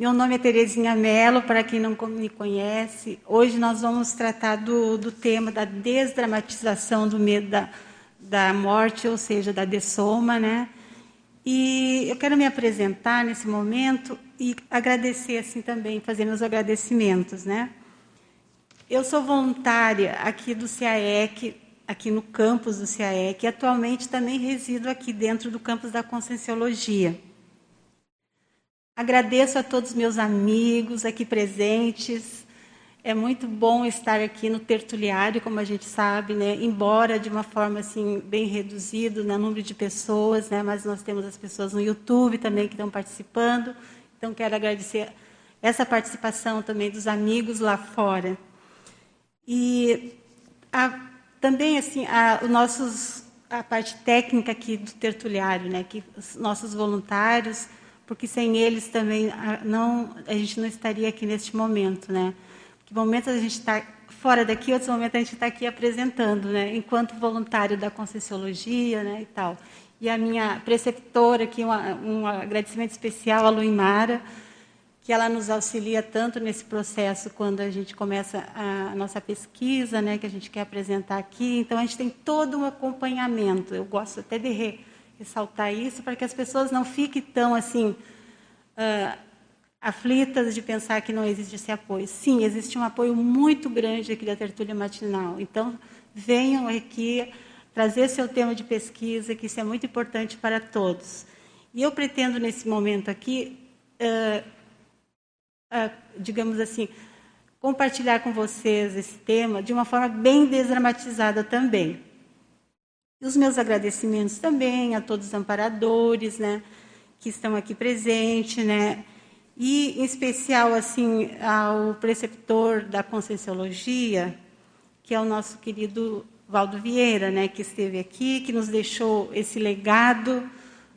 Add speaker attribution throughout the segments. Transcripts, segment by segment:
Speaker 1: Meu nome é Terezinha Mello, para quem não me conhece. Hoje nós vamos tratar do, do tema da desdramatização do medo da, da morte, ou seja, da dessoma, né? E eu quero me apresentar nesse momento e agradecer assim também, fazer meus agradecimentos, né? Eu sou voluntária aqui do CAEC, aqui no campus do CAEC, e atualmente também resido aqui dentro do campus da Conscienciologia. Agradeço a todos meus amigos aqui presentes. É muito bom estar aqui no tertuliário, como a gente sabe, né? embora de uma forma assim bem reduzida no número de pessoas, né? mas nós temos as pessoas no YouTube também que estão participando. Então, quero agradecer essa participação também dos amigos lá fora. E a, também assim, a, os nossos, a parte técnica aqui do tertuliário, né? que os nossos voluntários porque sem eles também a, não, a gente não estaria aqui neste momento, né? Porque momentos a gente está fora daqui, outros momentos a gente está aqui apresentando, né? Enquanto voluntário da Conscienciologia, né? E tal. E a minha preceptora aqui, uma, um agradecimento especial à Luimara, que ela nos auxilia tanto nesse processo quando a gente começa a, a nossa pesquisa, né? Que a gente quer apresentar aqui. Então a gente tem todo um acompanhamento. Eu gosto até de re, ressaltar isso para que as pessoas não fiquem tão assim uh, aflitas de pensar que não existe esse apoio. Sim, existe um apoio muito grande aqui da tertúlia matinal. Então, venham aqui trazer seu tema de pesquisa, que isso é muito importante para todos. E eu pretendo, nesse momento aqui, uh, uh, digamos assim, compartilhar com vocês esse tema de uma forma bem desdramatizada também. E os meus agradecimentos também a todos os amparadores, né, que estão aqui presentes, né, e em especial assim ao preceptor da Conscienciologia, que é o nosso querido Valdo Vieira, né, que esteve aqui, que nos deixou esse legado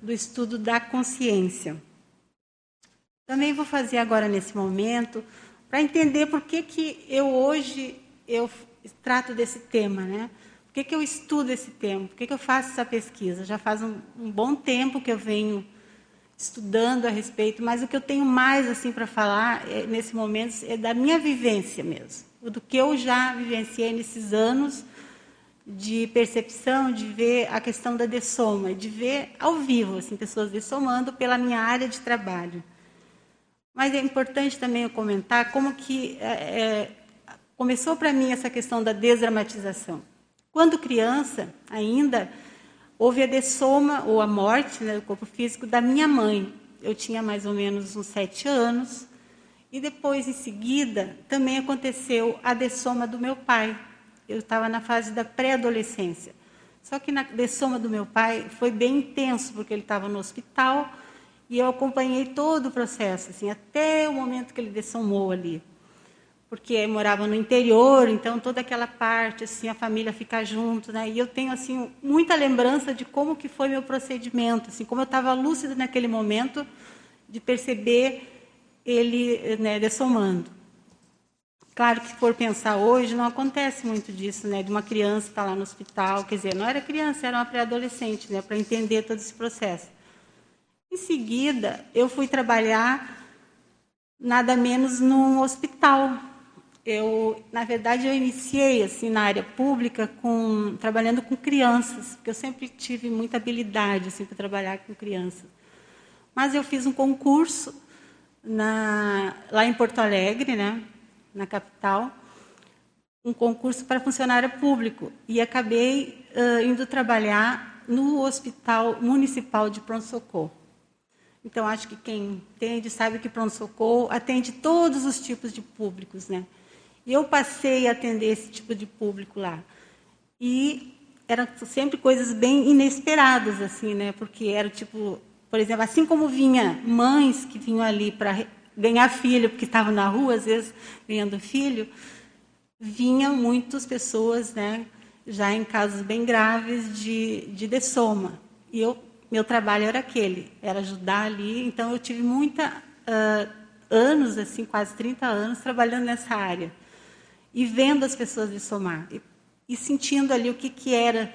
Speaker 1: do estudo da consciência. Também vou fazer agora nesse momento para entender por que que eu hoje eu trato desse tema, né? Por que, que eu estudo esse tema? Por que, que eu faço essa pesquisa? Já faz um, um bom tempo que eu venho estudando a respeito, mas o que eu tenho mais assim para falar é, nesse momento é da minha vivência mesmo, do que eu já vivenciei nesses anos de percepção, de ver a questão da dessoma, de ver ao vivo assim pessoas dessomando pela minha área de trabalho. Mas é importante também eu comentar como que é, é começou para mim essa questão da desdramatização. Quando criança, ainda, houve a dessoma, ou a morte né, do corpo físico da minha mãe. Eu tinha mais ou menos uns sete anos. E depois, em seguida, também aconteceu a dessoma do meu pai. Eu estava na fase da pré-adolescência. Só que na dessoma do meu pai foi bem intenso, porque ele estava no hospital e eu acompanhei todo o processo, assim, até o momento que ele dessomou ali porque morava no interior, então toda aquela parte assim, a família fica junto, né? E eu tenho assim muita lembrança de como que foi meu procedimento, assim, como eu estava lúcida naquele momento de perceber ele, né, dessomando. Claro que se for pensar hoje, não acontece muito disso, né? De uma criança estar tá lá no hospital, quer dizer, não era criança, era uma pré-adolescente, né? Para entender todo esse processo. Em seguida, eu fui trabalhar nada menos num hospital, eu, na verdade, eu iniciei assim na área pública com trabalhando com crianças, porque eu sempre tive muita habilidade assim para trabalhar com crianças. Mas eu fiz um concurso na, lá em Porto Alegre, né, na capital, um concurso para funcionário público e acabei uh, indo trabalhar no Hospital Municipal de Pronto Socorro. Então acho que quem entende sabe que pronto socorro atende todos os tipos de públicos, né? E eu passei a atender esse tipo de público lá. E eram sempre coisas bem inesperadas, assim, né? Porque era tipo, por exemplo, assim como vinha mães que vinham ali para ganhar filho, porque estavam na rua, às vezes, ganhando filho, vinham muitas pessoas, né? Já em casos bem graves de, de dessoma. E eu, meu trabalho era aquele, era ajudar ali. Então, eu tive muita... Uh, anos, assim, quase 30 anos, trabalhando nessa área e vendo as pessoas de somar e, e sentindo ali o que, que era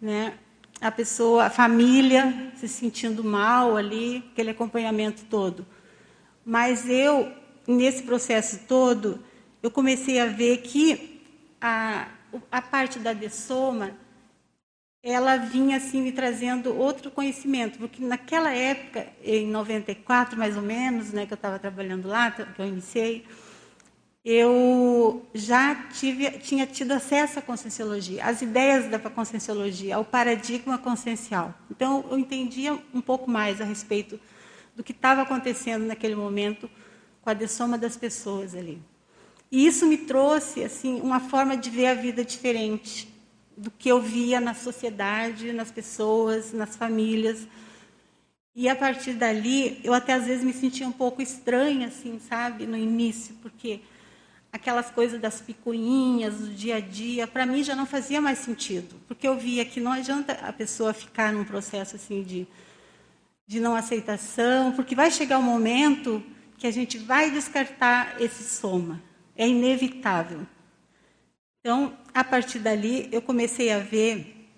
Speaker 1: né, a pessoa, a família se sentindo mal ali, aquele acompanhamento todo. Mas eu, nesse processo todo, eu comecei a ver que a, a parte da dessoma, ela vinha assim me trazendo outro conhecimento, porque naquela época, em 94 mais ou menos, né, que eu estava trabalhando lá, que eu iniciei, eu já tive, tinha tido acesso à conscienciologia, às ideias da conscienciologia, ao paradigma consciencial. Então, eu entendia um pouco mais a respeito do que estava acontecendo naquele momento com a dessoma das pessoas ali. E isso me trouxe assim uma forma de ver a vida diferente do que eu via na sociedade, nas pessoas, nas famílias. E a partir dali, eu até às vezes me sentia um pouco estranha, assim, sabe, no início, porque aquelas coisas das picuinhas do dia a dia, para mim já não fazia mais sentido, porque eu via que não adianta a pessoa ficar num processo assim de de não aceitação, porque vai chegar um momento que a gente vai descartar esse soma, é inevitável. Então, a partir dali, eu comecei a ver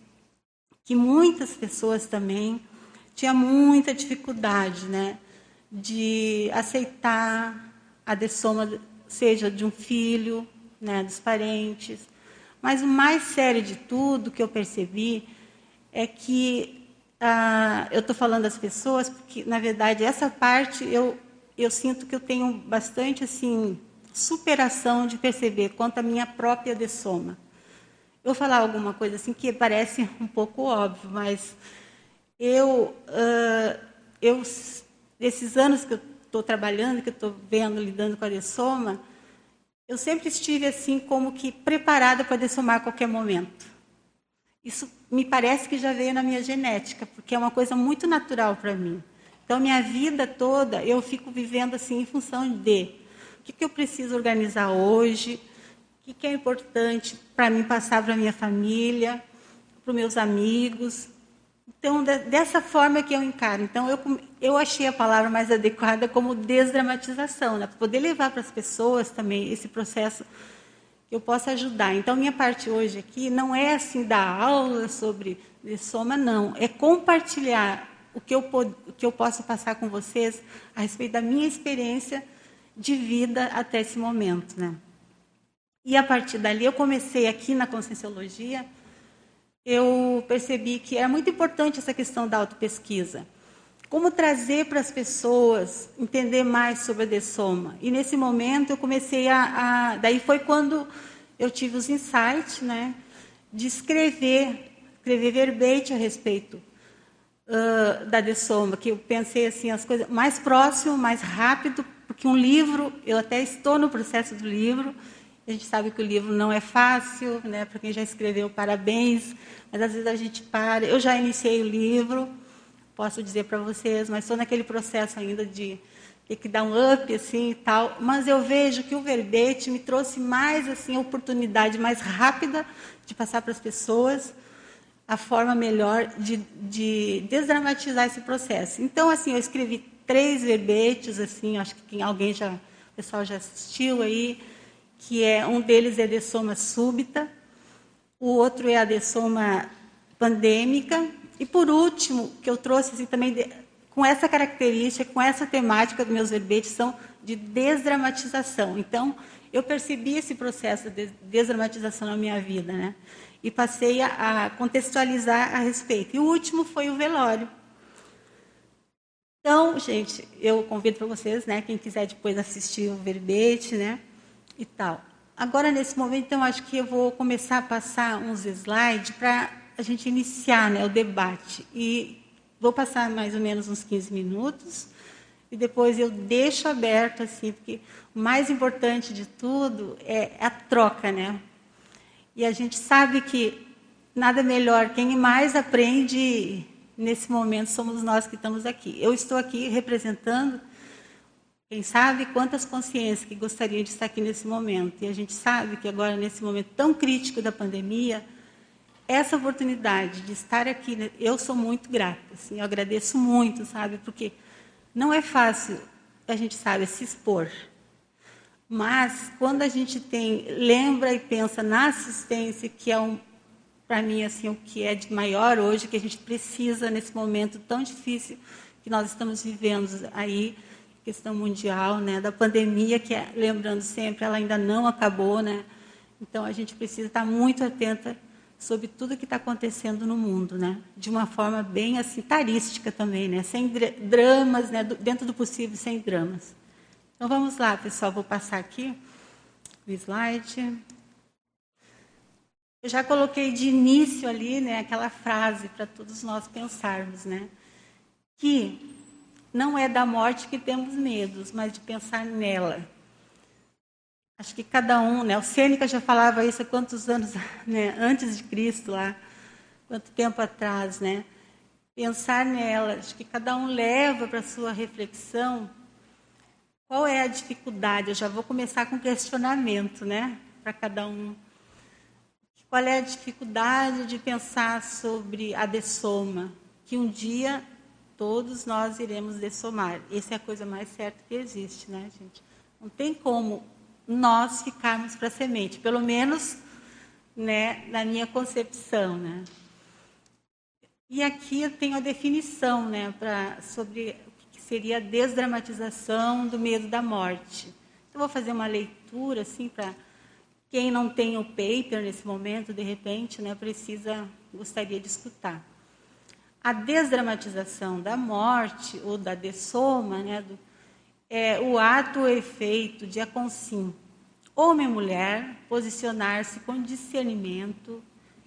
Speaker 1: que muitas pessoas também tinham muita dificuldade, né, de aceitar a dessoma seja de um filho, né, dos parentes. Mas o mais sério de tudo que eu percebi é que ah, eu estou falando das pessoas porque, na verdade, essa parte eu eu sinto que eu tenho bastante assim superação de perceber quanto à minha própria dessoma. Eu vou falar alguma coisa assim que parece um pouco óbvio, mas eu, uh, eu esses anos que eu estou trabalhando, que estou vendo, lidando com a dessoma, eu sempre estive assim como que preparada para dessomar a qualquer momento. Isso me parece que já veio na minha genética, porque é uma coisa muito natural para mim. Então, minha vida toda eu fico vivendo assim em função de o que, que eu preciso organizar hoje, o que, que é importante para mim passar para minha família, para os meus amigos, então, dessa forma que eu encaro. Então, eu, eu achei a palavra mais adequada como desdramatização, né? para poder levar para as pessoas também esse processo que eu possa ajudar. Então, minha parte hoje aqui não é assim dar aula sobre soma, não. É compartilhar o que, eu, o que eu posso passar com vocês a respeito da minha experiência de vida até esse momento. Né? E a partir dali, eu comecei aqui na Conscienciologia eu percebi que era muito importante essa questão da autopesquisa. Como trazer para as pessoas entender mais sobre a dessoma. E nesse momento eu comecei a, a daí foi quando eu tive os insights, né, de escrever, escrever verbete a respeito uh, da dessoma, que eu pensei assim as coisas mais próximo, mais rápido, porque um livro, eu até estou no processo do livro, a gente sabe que o livro não é fácil, né? Para quem já escreveu, parabéns. Mas às vezes a gente para. Eu já iniciei o livro, posso dizer para vocês, mas estou naquele processo ainda de ter que dar um up assim e tal. Mas eu vejo que o verbete me trouxe mais assim a oportunidade mais rápida de passar para as pessoas a forma melhor de, de desdramatizar esse processo. Então assim, eu escrevi três verbetes assim, acho que alguém já, o pessoal já assistiu aí que é um deles é de soma súbita, o outro é a de soma pandêmica e por último que eu trouxe assim, também de, com essa característica, com essa temática dos meus verbetes são de desdramatização. Então eu percebi esse processo de desdramatização na minha vida, né? E passei a, a contextualizar a respeito. E o último foi o velório. Então, gente, eu convido para vocês, né, quem quiser depois assistir o verbete, né, e tal. Agora, nesse momento, então, acho que eu vou começar a passar uns slides para a gente iniciar né, o debate. E vou passar mais ou menos uns 15 minutos, e depois eu deixo aberto, assim, porque o mais importante de tudo é a troca, né? E a gente sabe que nada melhor, quem mais aprende nesse momento somos nós que estamos aqui. Eu estou aqui representando quem sabe quantas consciências que gostariam de estar aqui nesse momento. E a gente sabe que agora, nesse momento tão crítico da pandemia, essa oportunidade de estar aqui, né, eu sou muito grata. Assim, eu agradeço muito, sabe? Porque não é fácil, a gente sabe, se expor. Mas quando a gente tem, lembra e pensa na assistência, que é um, para mim assim o que é de maior hoje, que a gente precisa nesse momento tão difícil que nós estamos vivendo aí, questão mundial, né, da pandemia, que, lembrando sempre, ela ainda não acabou, né? Então, a gente precisa estar muito atenta sobre tudo que está acontecendo no mundo, né? De uma forma bem assim tarística também, né? Sem dramas, né? Dentro do possível, sem dramas. Então vamos lá, pessoal. Vou passar aqui o slide. Eu já coloquei de início ali, né? Aquela frase para todos nós pensarmos, né? Que não é da morte que temos medos, mas de pensar nela. Acho que cada um, né? O Sêneca já falava isso há quantos anos, né? Antes de Cristo lá, quanto tempo atrás, né? Pensar nela. Acho que cada um leva para sua reflexão qual é a dificuldade. Eu já vou começar com questionamento, né? Para cada um. Qual é a dificuldade de pensar sobre a dessoma? Que um dia todos nós iremos dessomar. Essa é a coisa mais certa que existe, né, gente? Não tem como nós ficarmos para a semente, pelo menos né, na minha concepção. Né? E aqui eu tenho a definição né, pra, sobre o que seria a desdramatização do medo da morte. Então, vou fazer uma leitura assim para quem não tem o paper nesse momento, de repente, né, precisa, gostaria de escutar. A desdramatização da morte ou da dessoma, né, do, é, o ato ou efeito de a consim, homem e mulher, posicionar-se com discernimento,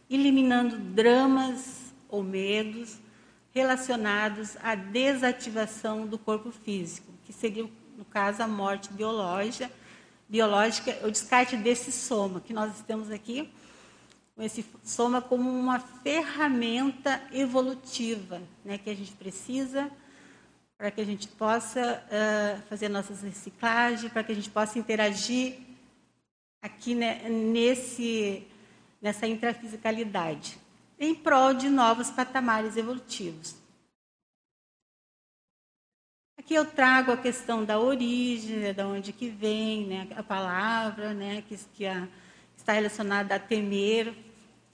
Speaker 1: eliminando dramas ou medos relacionados à desativação do corpo físico, que seria, no caso, a morte biológica, biológica o descarte desse soma, que nós estamos aqui, com esse soma como uma ferramenta evolutiva, né, que a gente precisa para que a gente possa uh, fazer nossas reciclagens, para que a gente possa interagir aqui né, nesse, nessa intrafisicalidade, em prol de novos patamares evolutivos. Aqui eu trago a questão da origem, né, de onde que vem né, a palavra, né, que, que a, está relacionada a temer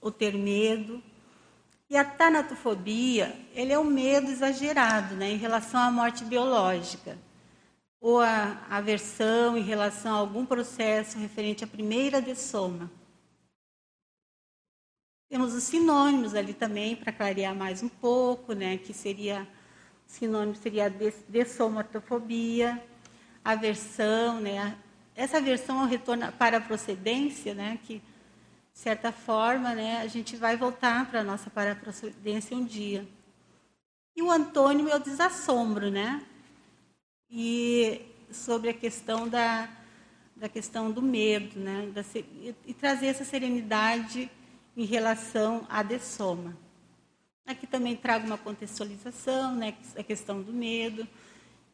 Speaker 1: ou ter medo. E a tanatofobia, ele é um medo exagerado né, em relação à morte biológica, ou a aversão em relação a algum processo referente à primeira dessoma. Temos os sinônimos ali também, para clarear mais um pouco, né, que seria, sinônimo seria a dessomatofobia, aversão, né, essa aversão ao retorno para a procedência, né, que de certa forma, né, a gente vai voltar para a nossa paraprocedência um dia. E o antônimo é o desassombro, né? E sobre a questão da, da questão do medo, né? Da, e, e trazer essa serenidade em relação à dessoma. Aqui também trago uma contextualização, né? A questão do medo,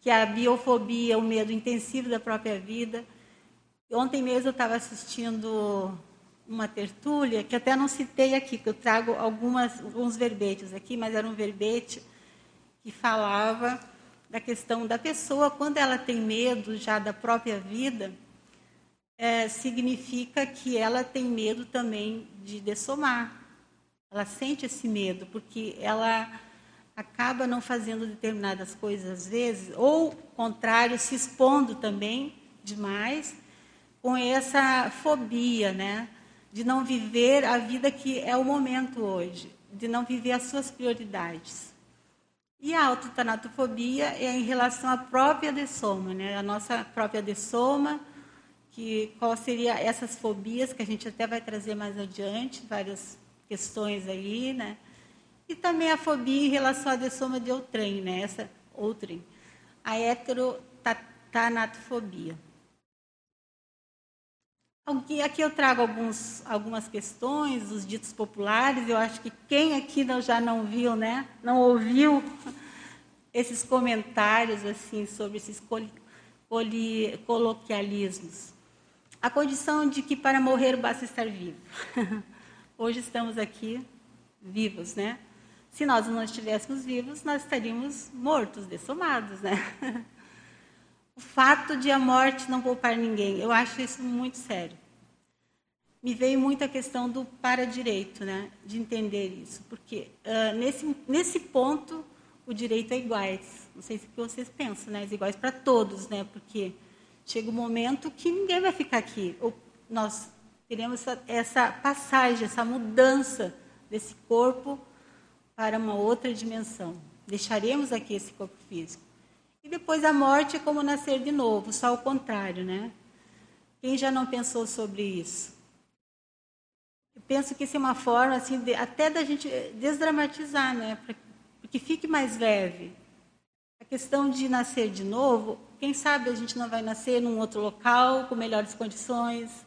Speaker 1: que a biofobia, o medo intensivo da própria vida. Ontem mesmo eu estava assistindo uma tertúlia, que até não citei aqui, que eu trago algumas, alguns verbetes aqui, mas era um verbete que falava da questão da pessoa, quando ela tem medo já da própria vida, é, significa que ela tem medo também de dessomar. Ela sente esse medo, porque ela acaba não fazendo determinadas coisas às vezes, ou, contrário, se expondo também demais com essa fobia, né? de não viver a vida que é o momento hoje, de não viver as suas prioridades. E a autotanatofobia é em relação à própria dessoma, né? a nossa própria dessoma, que qual seria essas fobias que a gente até vai trazer mais adiante, várias questões aí, né? E também a fobia em relação à dessoma de outrem, né? Essa outrem. A heterotanatofobia. Aqui eu trago alguns, algumas questões dos ditos populares. Eu acho que quem aqui não, já não viu, né, não ouviu esses comentários assim sobre esses coloquialismos. A condição de que para morrer basta estar vivo. Hoje estamos aqui vivos, né? Se nós não estivéssemos vivos, nós estaríamos mortos, dessomados, né? O fato de a morte não poupar ninguém, eu acho isso muito sério. Me veio muito a questão do para-direito, né? de entender isso, porque uh, nesse, nesse ponto o direito a iguais. Não sei se vocês pensam, né? Iguais para todos, né? Porque chega um momento que ninguém vai ficar aqui. Ou nós teremos essa, essa passagem, essa mudança desse corpo para uma outra dimensão. Deixaremos aqui esse corpo físico. E depois a morte é como nascer de novo, só o contrário, né? Quem já não pensou sobre isso? Eu penso que isso é uma forma assim, de, até da gente desdramatizar, né? Para que fique mais leve. A questão de nascer de novo, quem sabe a gente não vai nascer num outro local, com melhores condições.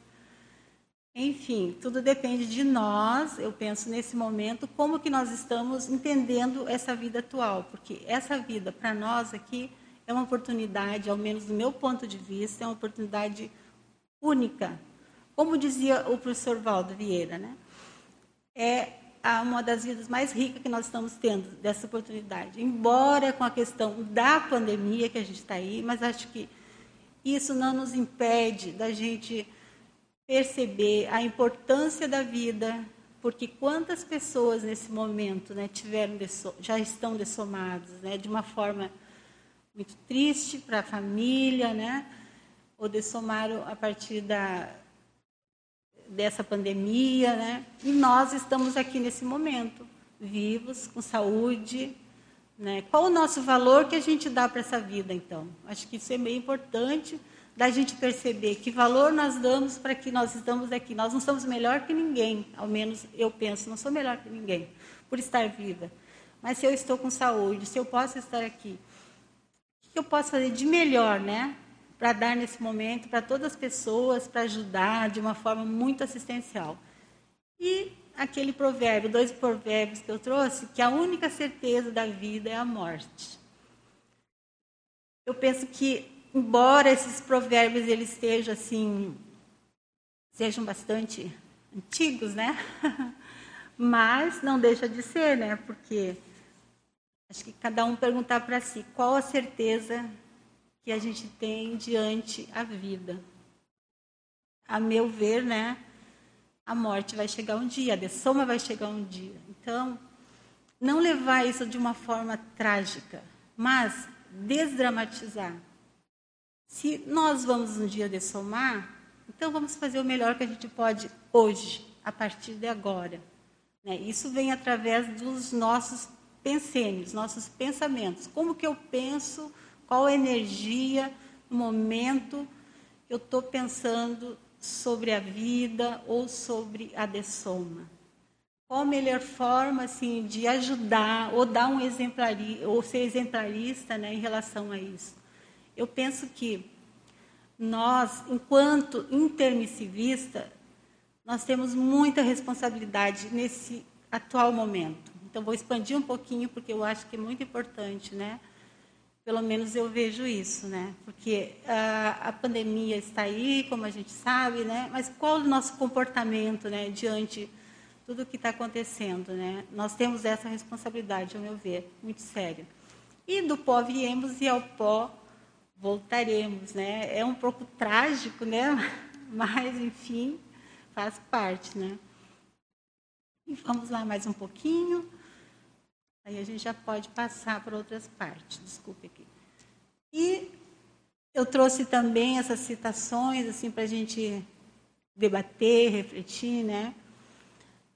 Speaker 1: Enfim, tudo depende de nós, eu penso nesse momento, como que nós estamos entendendo essa vida atual. Porque essa vida, para nós aqui, é uma oportunidade, ao menos do meu ponto de vista, é uma oportunidade única. Como dizia o professor Valdo Vieira, né? é uma das vidas mais ricas que nós estamos tendo dessa oportunidade. Embora com a questão da pandemia que a gente está aí, mas acho que isso não nos impede da gente perceber a importância da vida, porque quantas pessoas nesse momento né, tiveram já estão dessomadas, né, de uma forma muito triste para a família, né, ou dessomaram a partir da, dessa pandemia, né? E nós estamos aqui nesse momento, vivos, com saúde, né? Qual o nosso valor que a gente dá para essa vida, então? Acho que isso é meio importante da gente perceber que valor nós damos para que nós estamos aqui. Nós não somos melhor que ninguém, ao menos eu penso, não sou melhor que ninguém por estar viva. Mas se eu estou com saúde, se eu posso estar aqui, o que eu posso fazer de melhor, né? para dar nesse momento para todas as pessoas, para ajudar de uma forma muito assistencial. E aquele provérbio, dois provérbios que eu trouxe, que a única certeza da vida é a morte. Eu penso que, embora esses provérbios eles estejam assim, sejam bastante antigos, né? Mas não deixa de ser, né? Porque acho que cada um perguntar para si qual a certeza que a gente tem diante a vida. A meu ver, né, a morte vai chegar um dia, a dessoma vai chegar um dia. Então, não levar isso de uma forma trágica, mas desdramatizar. Se nós vamos um dia dessomar, então vamos fazer o melhor que a gente pode hoje, a partir de agora. Né? Isso vem através dos nossos pensênios, nossos pensamentos. Como que eu penso qual energia no momento eu estou pensando sobre a vida ou sobre a dessoma? Qual a melhor forma assim, de ajudar ou dar um exemplari, ou ser exemplarista né, em relação a isso? Eu penso que nós, enquanto intermissivista, nós temos muita responsabilidade nesse atual momento. Então, vou expandir um pouquinho, porque eu acho que é muito importante, né? Pelo menos eu vejo isso, né? Porque a, a pandemia está aí, como a gente sabe, né? Mas qual o nosso comportamento, né, diante tudo o que está acontecendo, né? Nós temos essa responsabilidade, ao meu ver, muito séria. E do pó viemos e ao pó voltaremos, né? É um pouco trágico, né? Mas enfim, faz parte, né? E vamos lá mais um pouquinho. Aí a gente já pode passar para outras partes. Desculpe aqui. E eu trouxe também essas citações assim para a gente debater, refletir, né?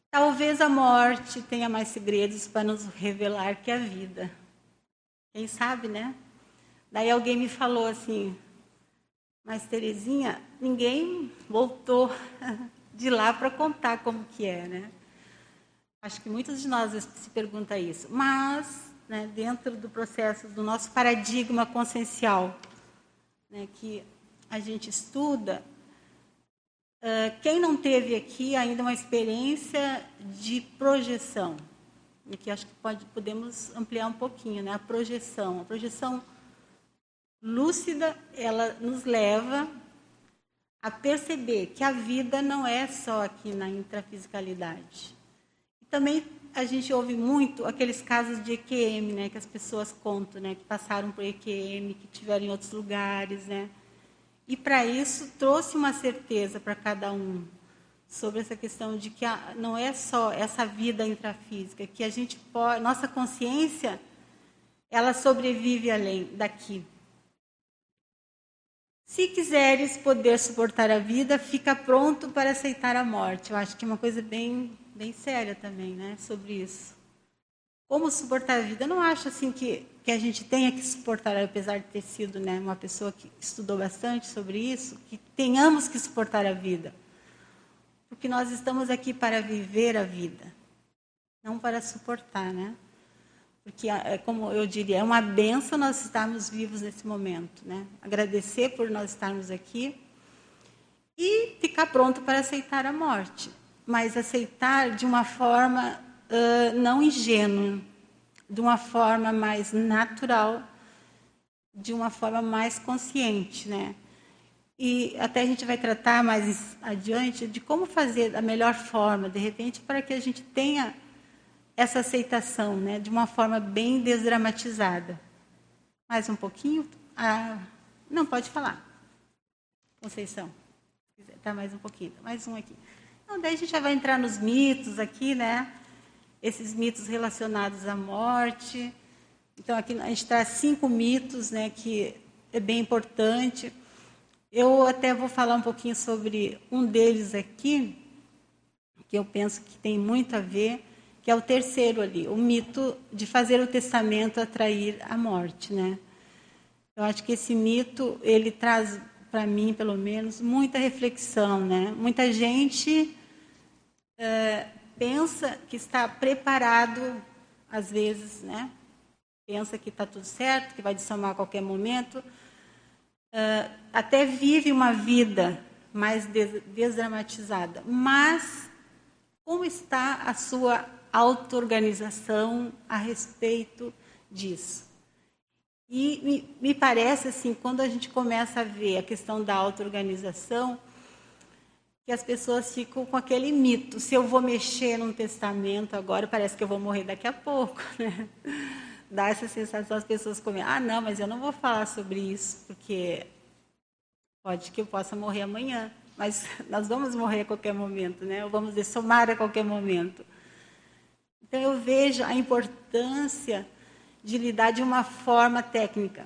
Speaker 1: Talvez a morte tenha mais segredos para nos revelar que a vida. Quem sabe, né? Daí alguém me falou assim, mas Terezinha, ninguém voltou de lá para contar como que é, né? Acho que muitos de nós se perguntam isso. Mas, né, dentro do processo do nosso paradigma consciencial, né, que a gente estuda, uh, quem não teve aqui ainda uma experiência de projeção, e que acho que pode, podemos ampliar um pouquinho, né, a projeção. A projeção lúcida, ela nos leva a perceber que a vida não é só aqui na intrafisicalidade também a gente ouve muito aqueles casos de EQM, né, que as pessoas contam, né, que passaram por EQM, que tiveram em outros lugares, né. E para isso trouxe uma certeza para cada um sobre essa questão de que a, não é só essa vida intrafísica, que a gente pode, nossa consciência ela sobrevive além daqui. Se quiseres poder suportar a vida, fica pronto para aceitar a morte. Eu acho que é uma coisa bem, bem séria também, né, sobre isso. Como suportar a vida? Eu não acho assim que, que a gente tenha que suportar, apesar de ter sido né, uma pessoa que estudou bastante sobre isso, que tenhamos que suportar a vida. Porque nós estamos aqui para viver a vida, não para suportar, né? porque, é como eu diria, é uma benção nós estarmos vivos nesse momento. Né? Agradecer por nós estarmos aqui e ficar pronto para aceitar a morte. Mas aceitar de uma forma uh, não ingênua, de uma forma mais natural, de uma forma mais consciente. Né? E até a gente vai tratar mais adiante de como fazer da melhor forma, de repente, para que a gente tenha essa aceitação, né, de uma forma bem desdramatizada. Mais um pouquinho? Ah, não, pode falar. Conceição, quiser, tá mais um pouquinho, mais um aqui. Então, daí a gente já vai entrar nos mitos aqui, né? Esses mitos relacionados à morte. Então, aqui a gente traz cinco mitos, né, que é bem importante. Eu até vou falar um pouquinho sobre um deles aqui, que eu penso que tem muito a ver, que é o terceiro ali, o mito de fazer o testamento atrair a morte, né? Eu acho que esse mito ele traz para mim, pelo menos, muita reflexão, né? Muita gente é, pensa que está preparado, às vezes, né? Pensa que está tudo certo, que vai dissomar a qualquer momento, é, até vive uma vida mais desdramatizada, mas como está a sua auto-organização a respeito disso. E me, me, parece assim, quando a gente começa a ver a questão da auto-organização, que as pessoas ficam com aquele mito: se eu vou mexer num testamento agora, parece que eu vou morrer daqui a pouco, né? Dá essa sensação as pessoas comem: ah, não, mas eu não vou falar sobre isso, porque pode que eu possa morrer amanhã, mas nós vamos morrer a qualquer momento, né? Ou vamos dessomar a qualquer momento. Então, eu vejo a importância de lidar de uma forma técnica.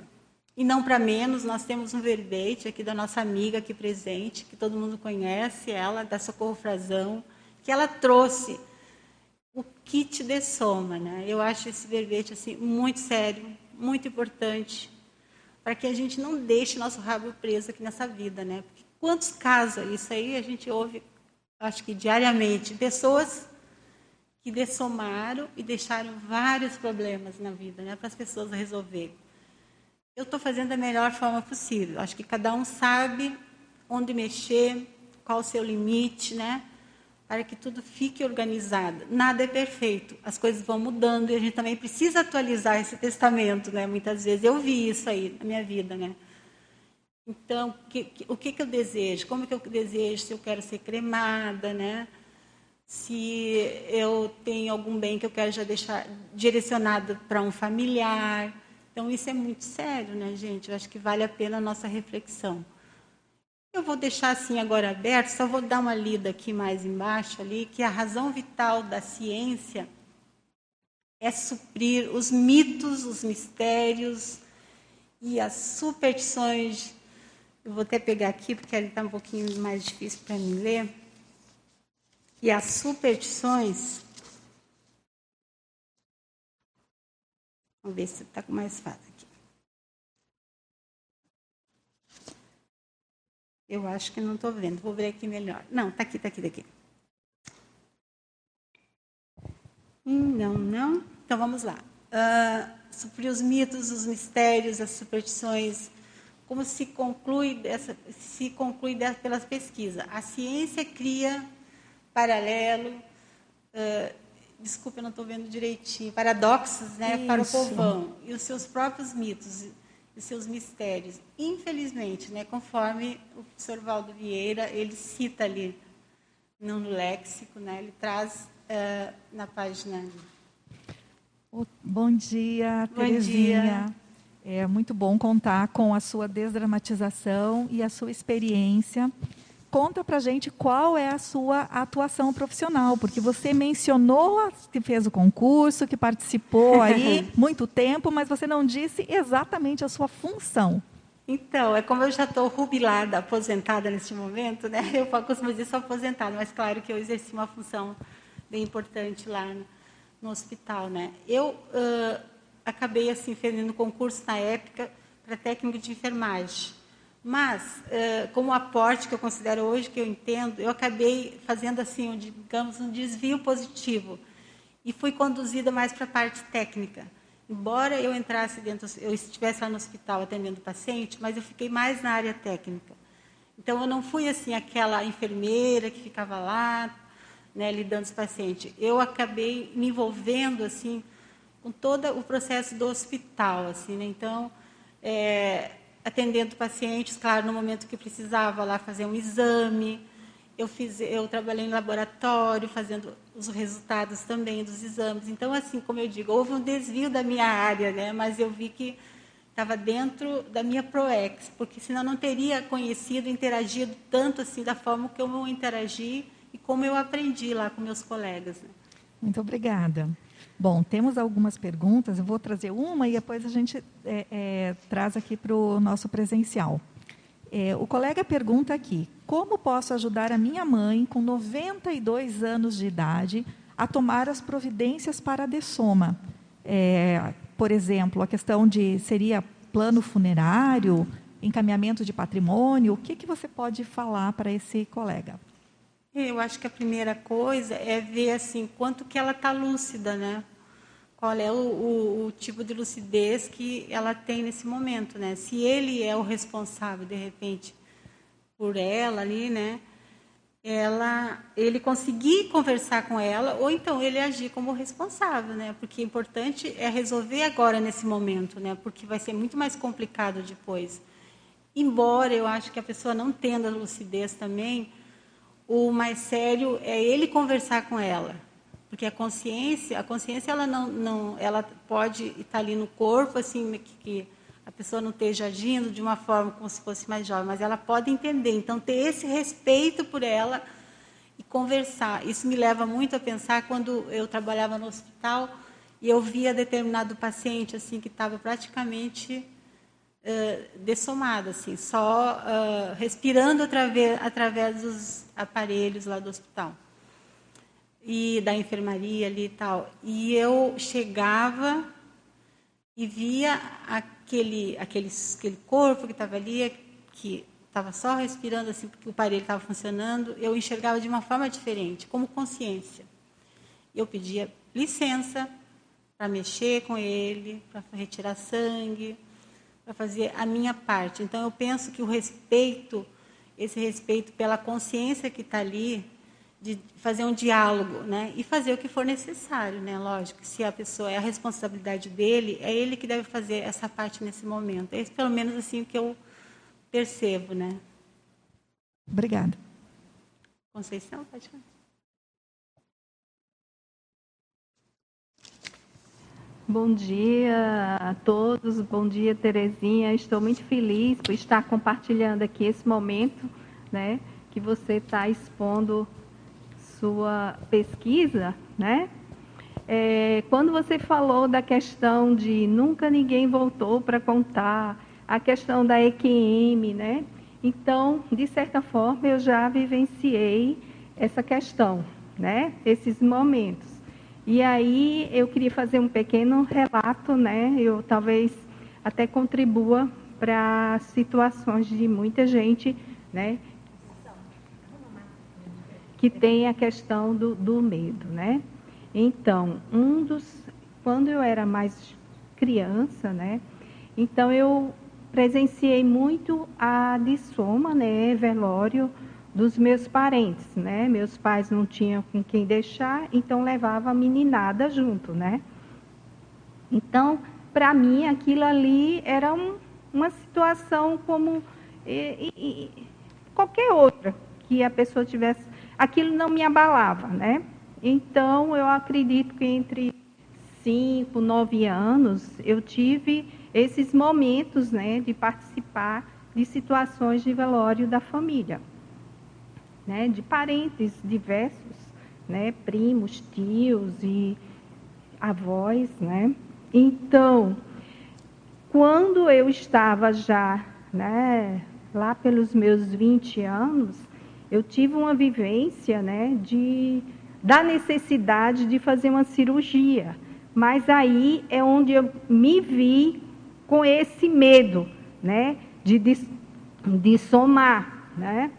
Speaker 1: E não para menos, nós temos um verbete aqui da nossa amiga aqui presente, que todo mundo conhece, ela, da Socorro Frazão, que ela trouxe o kit de soma. Né? Eu acho esse verbete assim, muito sério, muito importante, para que a gente não deixe nosso rabo preso aqui nessa vida. Né? Porque quantos casos, isso aí a gente ouve, acho que diariamente, pessoas que dessomaram e deixaram vários problemas na vida né, para as pessoas resolverem. Eu estou fazendo da melhor forma possível. Acho que cada um sabe onde mexer, qual o seu limite, né? Para que tudo fique organizado. Nada é perfeito, as coisas vão mudando e a gente também precisa atualizar esse testamento, né? Muitas vezes eu vi isso aí na minha vida, né? Então, que, que, o que, que eu desejo? Como que eu desejo? Se eu quero ser cremada, né? se eu tenho algum bem que eu quero já deixar direcionado para um familiar. Então, isso é muito sério, né, gente? Eu acho que vale a pena a nossa reflexão. Eu vou deixar assim agora aberto, só vou dar uma lida aqui mais embaixo ali, que a razão vital da ciência é suprir os mitos, os mistérios e as superstições. Eu vou até pegar aqui, porque ele está um pouquinho mais difícil para mim ler e as superstições. Vamos ver se está com mais fácil aqui. Eu acho que não estou vendo. Vou ver aqui melhor. Não, está aqui, está aqui, está aqui. Não, não. Então vamos lá. Uh, suprir os mitos, os mistérios, as superstições. Como se conclui, dessa, se conclui pelas pesquisas. A ciência cria paralelo, uh, desculpa, eu não estou vendo direitinho, paradoxos né, para o povão e os seus próprios mitos e seus mistérios. Infelizmente, né, conforme o professor Valdo Vieira, ele cita ali no léxico, né, ele traz uh, na página.
Speaker 2: Bom dia, bom Terezinha. Dia. É muito bom contar com a sua desdramatização e a sua experiência conta para gente qual é a sua atuação profissional, porque você mencionou que fez o concurso, que participou aí muito tempo, mas você não disse exatamente a sua função.
Speaker 1: Então, é como eu já estou jubilada, aposentada neste momento, né? Eu costumo dizer sou aposentada, mas claro que eu exerci uma função bem importante lá no, no hospital, né? Eu uh, acabei assim fazendo concurso na época para técnico de enfermagem. Mas, uh, como aporte que eu considero hoje, que eu entendo, eu acabei fazendo assim, um, digamos, um desvio positivo e fui conduzida mais para a parte técnica. Embora eu entrasse dentro, eu estivesse lá no hospital atendendo paciente, mas eu fiquei mais na área técnica. Então eu não fui assim aquela enfermeira que ficava lá, né, lidando com os pacientes. Eu acabei me envolvendo assim com todo o processo do hospital, assim, né? Então é, atendendo pacientes, claro, no momento que precisava lá fazer um exame. Eu, fiz, eu trabalhei em laboratório, fazendo os resultados também dos exames. Então, assim, como eu digo, houve um desvio da minha área, né? mas eu vi que estava dentro da minha ProEx, porque senão não teria conhecido, interagido tanto assim da forma que eu interagi e como eu aprendi lá com meus colegas. Né?
Speaker 2: Muito obrigada. Bom, temos algumas perguntas, eu vou trazer uma e depois a gente é, é, traz aqui para o nosso presencial. É, o colega pergunta aqui: como posso ajudar a minha mãe, com 92 anos de idade, a tomar as providências para a dessoma? É, por exemplo, a questão de seria plano funerário, encaminhamento de patrimônio, o que, que você pode falar para esse colega?
Speaker 1: Eu acho que a primeira coisa é ver assim quanto que ela está lúcida, né? Qual é o, o, o, tipo de lucidez que ela tem nesse momento, né? Se ele é o responsável de repente por ela ali, né? Ela, ele conseguir conversar com ela, ou então ele agir como responsável, né? Porque o importante é resolver agora nesse momento, né? Porque vai ser muito mais complicado depois. Embora eu acho que a pessoa não tendo a lucidez também, o mais sério é ele conversar com ela, porque a consciência, a consciência ela não, não ela pode estar ali no corpo assim que, a pessoa não esteja agindo de uma forma como se fosse mais jovem, mas ela pode entender. Então ter esse respeito por ela e conversar. Isso me leva muito a pensar quando eu trabalhava no hospital e eu via determinado paciente assim que estava praticamente dessomado, assim, só uh, respirando através, através dos aparelhos lá do hospital e da enfermaria ali e tal. E eu chegava e via aquele, aquele, aquele corpo que estava ali, que estava só respirando assim porque o aparelho estava funcionando, eu enxergava de uma forma diferente, como consciência. Eu pedia licença para mexer com ele, para retirar sangue, para fazer a minha parte. Então eu penso que o respeito esse respeito pela consciência que está ali, de fazer um diálogo, né? E fazer o que for necessário, né? Lógico, se a pessoa é a responsabilidade dele, é ele que deve fazer essa parte nesse momento. É pelo menos assim o que eu percebo, né?
Speaker 2: Obrigada.
Speaker 1: Conceição, pode falar.
Speaker 3: Bom dia a todos, bom dia Terezinha. Estou muito feliz por estar compartilhando aqui esse momento, né, que você está expondo sua pesquisa, né? É, quando você falou da questão de nunca ninguém voltou para contar, a questão da EQM, né? Então, de certa forma, eu já vivenciei essa questão, né? Esses momentos. E aí eu queria fazer um pequeno relato, né? Eu talvez até contribua para situações de muita gente, né? Que tem a questão do, do medo, né? Então, um dos, quando eu era mais criança, né? Então eu presenciei muito a dissoma, né? Velório dos meus parentes, né? Meus pais não tinham com quem deixar, então levava a meninada junto, né? Então, para mim, aquilo ali era um, uma situação como e, e, qualquer outra que a pessoa tivesse. Aquilo não me abalava, né? Então, eu acredito que entre cinco, nove anos, eu tive esses momentos, né, de participar de situações de velório da família. Né, de parentes diversos, né, primos, tios e avós, né? Então, quando eu estava já, né, lá pelos meus 20 anos, eu tive uma vivência, né, de da necessidade de fazer uma cirurgia. Mas aí é onde eu me vi com esse medo, né, de, de, de somar, né?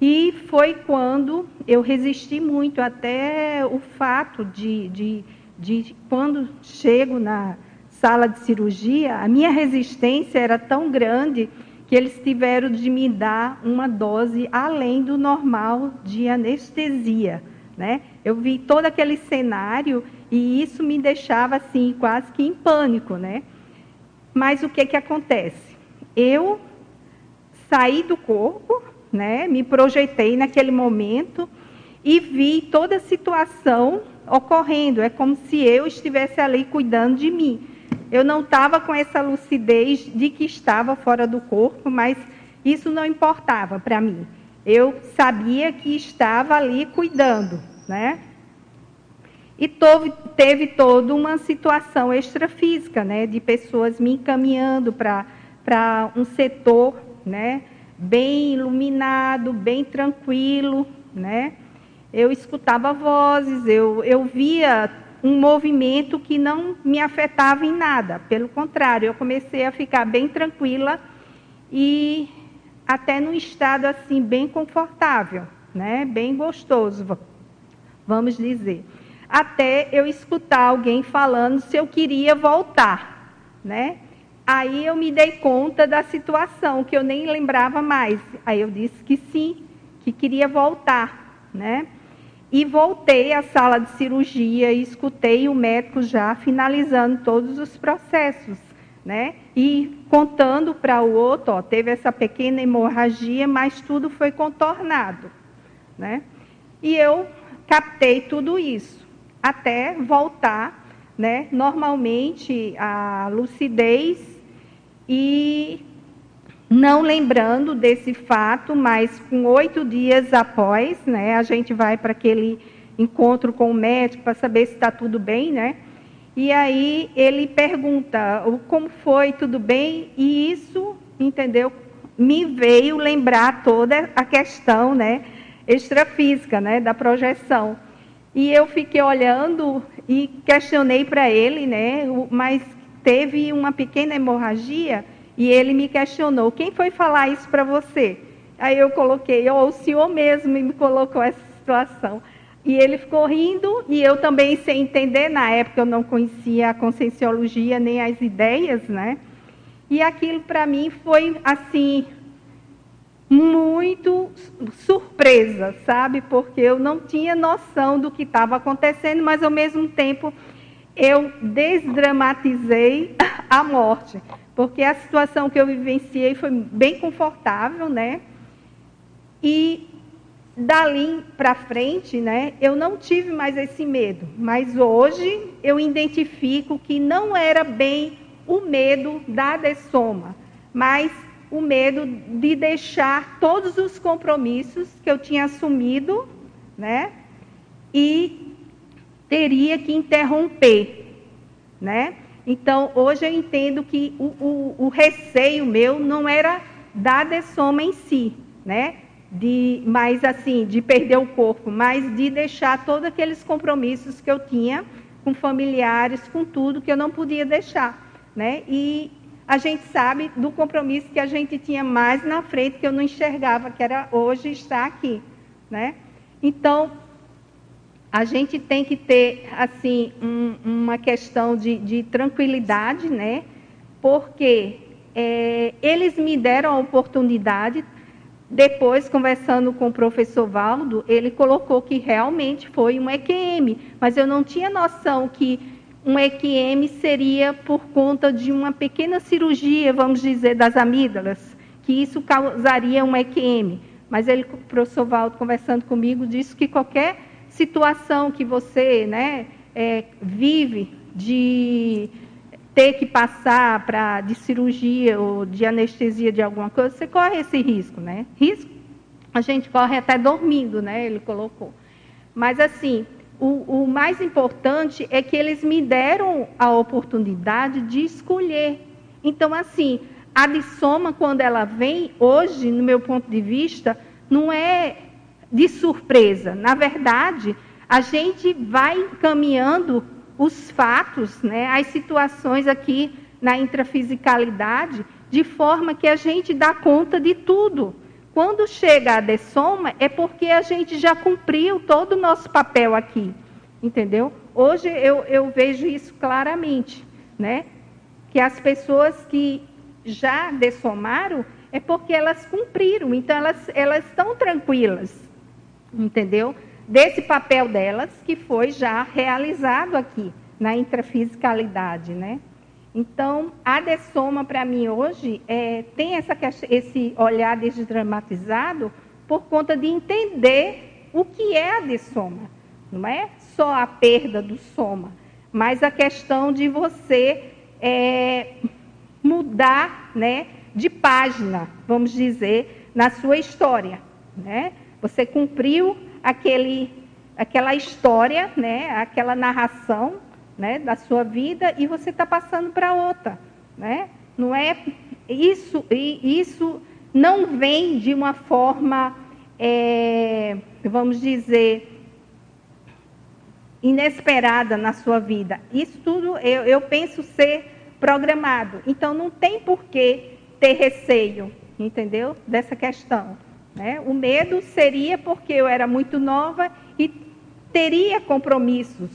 Speaker 3: E foi quando eu resisti muito até o fato de, de, de quando chego na sala de cirurgia, a minha resistência era tão grande que eles tiveram de me dar uma dose além do normal de anestesia. Né? Eu vi todo aquele cenário e isso me deixava assim quase que em pânico, né? Mas o que que acontece? Eu saí do corpo, né? Me projetei naquele momento e vi toda a situação ocorrendo. É como se eu estivesse ali cuidando de mim. Eu não estava com essa lucidez de que estava fora do corpo, mas isso não importava para mim. Eu sabia que estava ali cuidando, né? E teve, teve toda uma situação extrafísica, né, de pessoas me encaminhando para um setor, né, bem iluminado, bem tranquilo, né? Eu escutava vozes, eu, eu via um movimento que não me afetava em nada. Pelo contrário, eu comecei a ficar bem tranquila e até num estado assim bem confortável, né? Bem gostoso, vamos dizer. Até eu escutar alguém falando se eu queria voltar, né? Aí eu me dei conta da situação que eu nem lembrava mais. Aí eu disse que sim, que queria voltar, né? E voltei à sala de cirurgia e escutei o médico já finalizando todos os processos, né? E contando para o outro, ó, teve essa pequena hemorragia, mas tudo foi contornado, né? E eu captei tudo isso até voltar, né? Normalmente a lucidez e não lembrando desse fato, mas com oito dias após, né, a gente vai para aquele encontro com o médico para saber se está tudo bem, né? E aí ele pergunta como foi, tudo bem? E isso, entendeu? Me veio lembrar toda a questão, né, extrafísica, né, da projeção. E eu fiquei olhando e questionei para ele, né, mas teve uma pequena hemorragia e ele me questionou: quem foi falar isso para você? Aí eu coloquei: oh, o senhor mesmo me colocou essa situação. E ele ficou rindo e eu também sem entender. Na época eu não conhecia a conscienciologia nem as ideias, né? E aquilo para mim foi assim muito surpresa, sabe? Porque eu não tinha noção do que estava acontecendo, mas ao mesmo tempo eu desdramatizei a morte, porque a situação que eu vivenciei foi bem confortável, né? E dali para frente, né, eu não tive mais esse medo, mas hoje eu identifico que não era bem o medo da dessoma, mas o medo de deixar todos os compromissos que eu tinha assumido, né, e teria que interromper, né? Então, hoje eu entendo que o, o, o receio meu não era da dessoma em si, né? De, mais assim, de perder o corpo, mas de deixar todos aqueles compromissos que eu tinha com familiares, com tudo que eu não podia deixar, né? E a gente sabe do compromisso que a gente tinha mais na frente que eu não enxergava, que era hoje estar aqui, né? Então, a gente tem que ter assim um, uma questão de, de, tranquilidade, né? Porque é, eles me deram a oportunidade. Depois, conversando com o professor Valdo, ele colocou que realmente foi um EQM, mas eu não tinha noção que um EQM seria por conta de uma pequena cirurgia, vamos dizer, das amígdalas, que isso causaria um EQM. Mas ele, o professor Valdo, conversando comigo, disse que qualquer situação que você né, é, vive de ter que passar para de cirurgia ou de anestesia de alguma coisa, você corre esse risco, né? Risco a gente corre até dormindo, né? Ele colocou. Mas assim, o, o mais importante é que eles me deram a oportunidade de escolher. Então, assim, a dissoma, quando ela vem, hoje, no meu ponto de vista, não é de surpresa. Na verdade, a gente vai caminhando os fatos, né, as situações aqui na intrafisicalidade, de forma que a gente dá conta de tudo. Quando chega a dessoma, é porque a gente já cumpriu todo o nosso papel aqui, entendeu? Hoje eu, eu vejo isso claramente, né? Que as pessoas que já dessomaram é porque elas cumpriram, então elas, elas estão tranquilas, entendeu? Desse papel delas que foi já realizado aqui na intrafisicalidade, né? Então, a dessoma para mim hoje é, tem essa, esse olhar desdramatizado por conta de entender o que é a dessoma. Não é só a perda do soma, mas a questão de você é, mudar né, de página, vamos dizer, na sua história. Né? Você cumpriu aquele, aquela história, né, aquela narração né, da sua vida e você está passando para outra. Né? Não é isso, isso não vem de uma forma, é, vamos dizer, inesperada na sua vida. Isso tudo eu, eu penso ser programado. Então não tem por que ter receio, entendeu? Dessa questão. Né? O medo seria porque eu era muito nova e teria compromissos,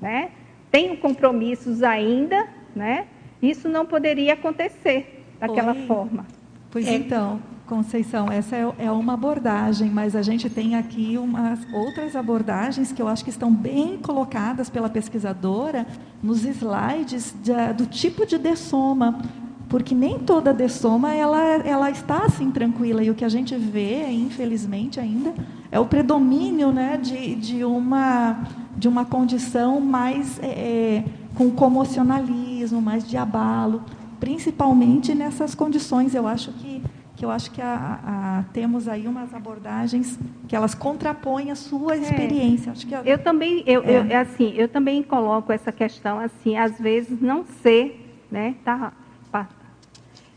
Speaker 3: né? Tenho compromissos ainda, né? Isso não poderia acontecer daquela
Speaker 2: Oi.
Speaker 3: forma.
Speaker 2: Pois é. então, Conceição, essa é, é uma abordagem, mas a gente tem aqui umas outras abordagens que eu acho que estão bem colocadas pela pesquisadora nos slides de, do tipo de dessoma, porque nem toda dessoma ela, ela está assim tranquila e o que a gente vê, infelizmente ainda, é o predomínio né, de, de, uma, de uma condição mais é, é com comocionalismo, mais de abalo, principalmente nessas condições. Eu acho que que eu acho que a, a, temos aí umas abordagens que elas contrapõem a sua é. experiência. Acho que a,
Speaker 3: eu também, eu, é. eu, assim, eu também coloco essa questão assim, às vezes não ser, né, tá,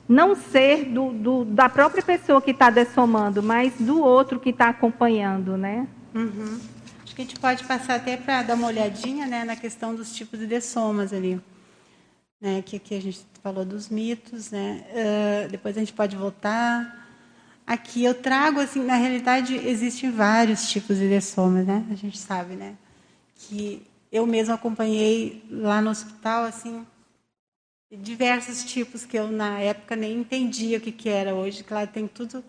Speaker 3: não ser do, do, da própria pessoa que está dessomando, mas do outro que está acompanhando, né?
Speaker 1: Uhum. Acho que a gente pode passar até para dar uma olhadinha, né, na questão dos tipos de dessomas ali né, que aqui a gente falou dos mitos, né, uh, depois a gente pode voltar. Aqui eu trago, assim, na realidade existem vários tipos de dessomas, né, a gente sabe, né, que eu mesma acompanhei lá no hospital, assim, diversos tipos que eu na época nem entendia o que, que era. Hoje, claro, tem tudo,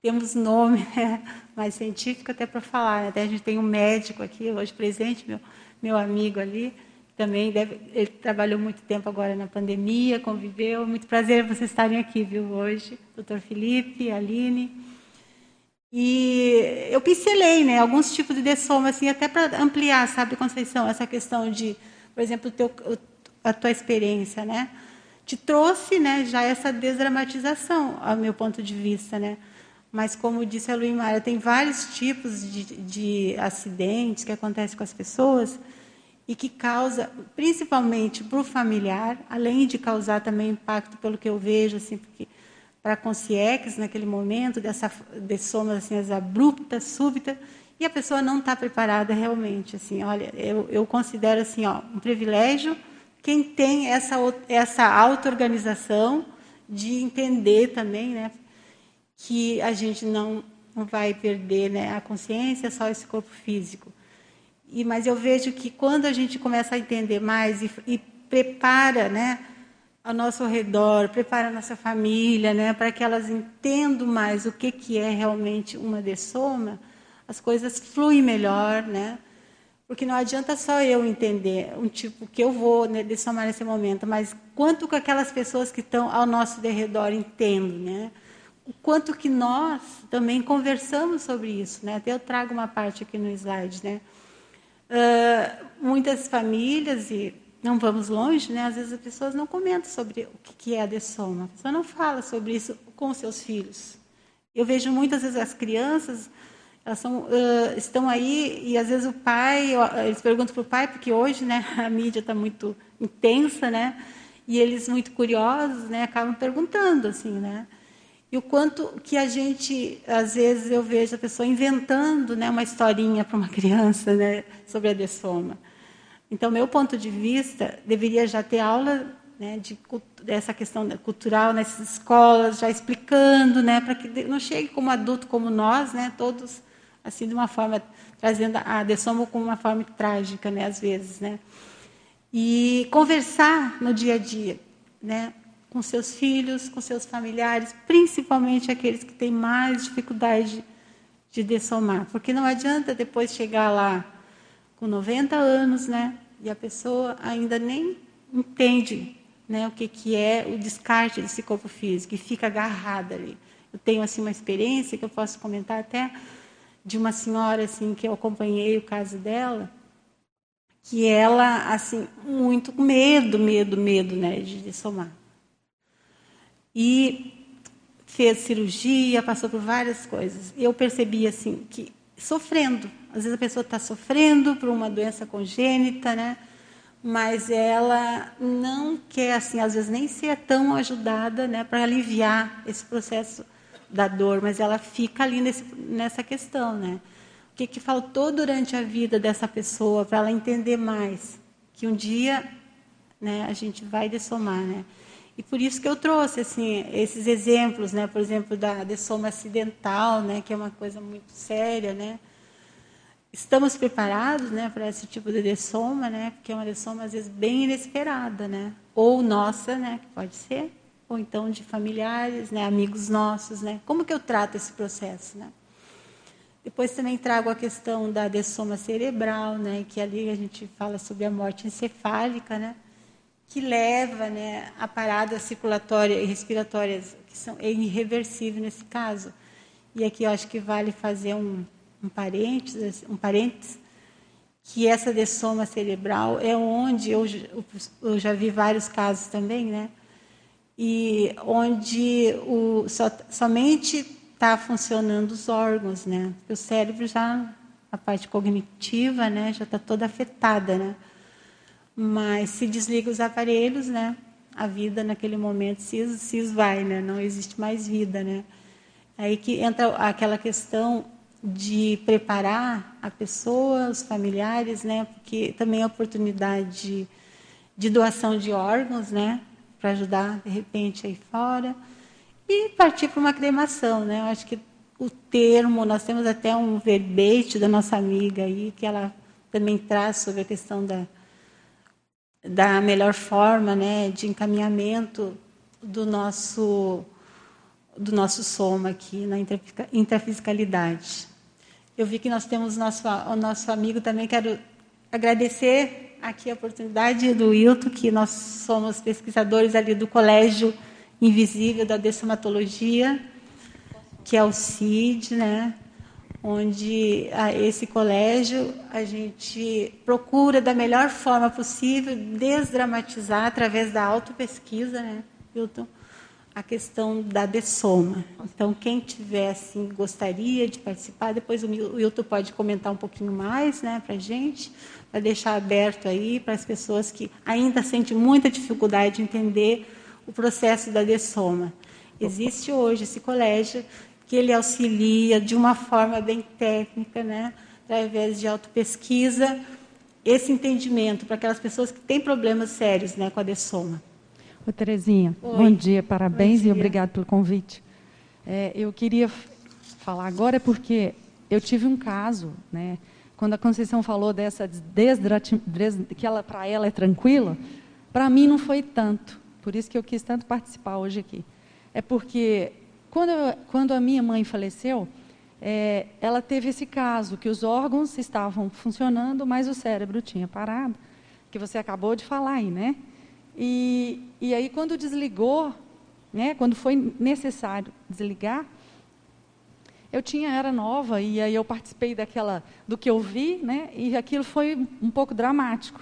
Speaker 1: temos nome né, mais científico até para falar. Né? Até a gente tem um médico aqui hoje presente, meu, meu amigo ali, também deve, ele trabalhou muito tempo agora na pandemia, conviveu. Muito prazer vocês estarem aqui, viu, hoje, doutor Felipe, Aline. E eu pincelei, né, alguns tipos de dessoma, assim, até para ampliar, sabe, Conceição, essa questão de, por exemplo, teu, a tua experiência, né, te trouxe, né, já essa desdramatização, ao meu ponto de vista, né. Mas, como disse a Luímara, tem vários tipos de, de acidentes que acontecem com as pessoas e que causa, principalmente para o familiar, além de causar também impacto pelo que eu vejo, assim, porque para a consciência naquele momento, dessa de somas assim, as abruptas, súbitas, e a pessoa não está preparada realmente. Assim, olha, eu, eu considero assim, ó, um privilégio quem tem essa, essa auto-organização de entender também né, que a gente não, não vai perder né, a consciência, só esse corpo físico. E, mas eu vejo que quando a gente começa a entender mais e, e prepara, né, ao nosso redor, prepara a nossa família, né, para que elas entendam mais o que que é realmente uma dessoma, as coisas fluem melhor, né? Porque não adianta só eu entender um tipo que eu vou né, nesse momento, mas quanto que aquelas pessoas que estão ao nosso redor entendem, né? O quanto que nós também conversamos sobre isso, né? Até eu trago uma parte aqui no slide, né? Uh, muitas famílias, e não vamos longe, né? às vezes as pessoas não comentam sobre o que é a dessoma. A pessoa não fala sobre isso com seus filhos. Eu vejo muitas vezes as crianças, elas são, uh, estão aí e às vezes o pai, eles perguntam para o pai, porque hoje né, a mídia está muito intensa, né? E eles muito curiosos, né, acabam perguntando assim, né? E o quanto que a gente, às vezes eu vejo a pessoa inventando, né, uma historinha para uma criança, né, sobre a dessoma. Então, meu ponto de vista, deveria já ter aula né, de dessa questão cultural nessas escolas, já explicando, né, para que não chegue como adulto como nós, né, todos assim de uma forma trazendo a dessoma como uma forma trágica, né, às vezes, né. E conversar no dia a dia, né, com seus filhos, com seus familiares, principalmente aqueles que têm mais dificuldade de dessomar, porque não adianta depois chegar lá com 90 anos, né, e a pessoa ainda nem entende né, o que, que é o descarte desse corpo físico e fica agarrada ali. Eu tenho assim uma experiência que eu posso comentar até de uma senhora assim que eu acompanhei o caso dela, que ela, assim, muito medo, medo, medo, né, de dessomar. E fez cirurgia, passou por várias coisas. Eu percebi, assim, que sofrendo. Às vezes a pessoa está sofrendo por uma doença congênita, né? Mas ela não quer, assim, às vezes nem ser tão ajudada, né, para aliviar esse processo da dor, mas ela fica ali nesse, nessa questão, né? O que, que faltou durante a vida dessa pessoa para ela entender mais que um dia né, a gente vai dessomar, né? E por isso que eu trouxe assim esses exemplos, né? Por exemplo, da dessoma acidental, né? Que é uma coisa muito séria, né? Estamos preparados, né, para esse tipo de dessoma, né? Porque é uma dessoma às vezes bem inesperada, né? Ou nossa, né? Que pode ser, ou então de familiares, né? Amigos nossos, né? Como que eu trato esse processo, né? Depois também trago a questão da dessoma cerebral, né, que ali a gente fala sobre a morte encefálica, né, que leva né, a parada circulatória e respiratórias, que são irreversível nesse caso. E aqui eu acho que vale fazer um, um parênteses, um parênteses, que essa dessoma cerebral é onde eu, eu já vi vários casos também, né, e onde o, so, somente está funcionando os órgãos, né? O cérebro já, a parte cognitiva, né, já está toda afetada, né? Mas se desliga os aparelhos, né? A vida naquele momento se, se esvai, né? Não existe mais vida, né? Aí que entra aquela questão de preparar a pessoa, os familiares, né? Porque também é oportunidade de, de doação de órgãos, né? Para ajudar de repente aí fora e partir para uma cremação, né? Eu acho que o termo, nós temos até um verbete da nossa amiga aí, que ela também traz sobre a questão da, da melhor forma né, de encaminhamento do nosso, do nosso soma aqui na intrafisicalidade. Eu vi que nós temos nosso, o nosso amigo também, quero agradecer aqui a oportunidade do Wilton, que nós somos pesquisadores ali do Colégio invisível da dessomatologia, que é o CID, né? onde a, esse colégio a gente procura da melhor forma possível desdramatizar através da autopesquisa, né, Hilton, a questão da dessoma. Então, quem tiver assim, gostaria de participar, depois o Hilton pode comentar um pouquinho mais né, para a gente, para deixar aberto aí para as pessoas que ainda sentem muita dificuldade de entender o processo da dessoma. Existe hoje esse colégio que ele auxilia de uma forma bem técnica, né, através de autopesquisa, esse entendimento para aquelas pessoas que têm problemas sérios né, com a dessoma.
Speaker 4: Ô, Terezinha, Oi. bom dia, parabéns bom dia. e obrigado pelo convite. É, eu queria falar agora porque eu tive um caso, né, quando a Conceição falou dessa que ela para ela é tranquila, para mim não foi tanto. Por isso que eu quis tanto participar hoje aqui. É porque quando, eu, quando a minha mãe faleceu, é, ela teve esse caso, que os órgãos estavam funcionando, mas o cérebro tinha parado, que você acabou de falar aí, né? E, e aí, quando desligou, né, quando foi necessário desligar, eu tinha era nova e aí eu participei daquela do que eu vi, né? E aquilo foi um pouco dramático,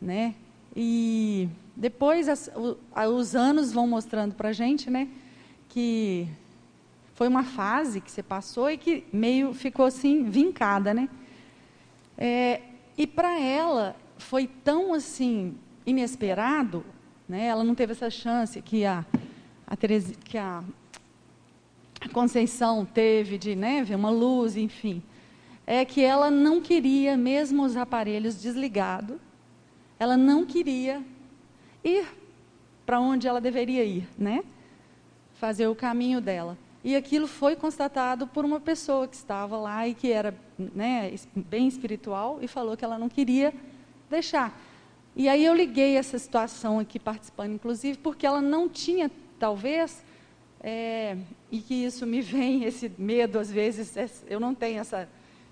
Speaker 4: né? E depois as, o, os anos vão mostrando para gente, né, que foi uma fase que você passou e que meio ficou assim vincada, né? É, e para ela foi tão assim inesperado, né? Ela não teve essa chance que a, a que a, a Conceição teve de ver uma luz, enfim. É que ela não queria, mesmo os aparelhos desligados, ela não queria ir para onde ela deveria ir, né? Fazer o caminho dela. E aquilo foi constatado por uma pessoa que estava lá e que era né, bem espiritual e falou que ela não queria deixar. E aí eu liguei essa situação aqui participando, inclusive, porque ela não tinha, talvez, é, e que isso me vem, esse medo, às vezes, é, eu não tenho essa,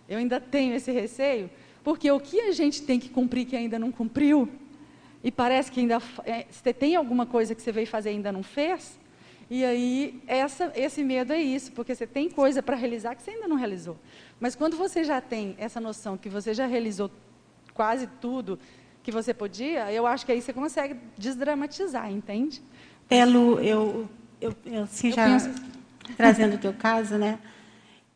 Speaker 4: eu ainda tenho esse receio, porque o que a gente tem que cumprir que ainda não cumpriu, e parece que ainda, é, tem alguma coisa que você veio fazer e ainda não fez, e aí essa, esse medo é isso, porque você tem coisa para realizar que você ainda não realizou. Mas quando você já tem essa noção que você já realizou quase tudo, que você podia, eu acho que aí você consegue desdramatizar, entende?
Speaker 1: Pelo eu, eu, eu assim, já penso... trazendo o teu caso, né?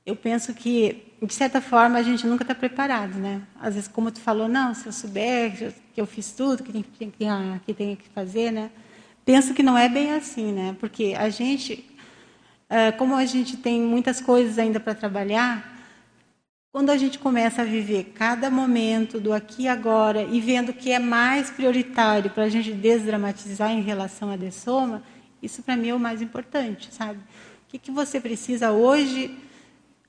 Speaker 1: Eu penso que de certa forma a gente nunca está preparado, né? Às vezes, como tu falou, não, se eu souber que eu fiz tudo que tem que, que, ah, que, tem que fazer, né? Penso que não é bem assim, né? Porque a gente, como a gente tem muitas coisas ainda para trabalhar, quando a gente começa a viver cada momento do aqui e agora e vendo o que é mais prioritário para a gente desdramatizar em relação à dessoma, isso para mim é o mais importante, sabe? O que, que você precisa hoje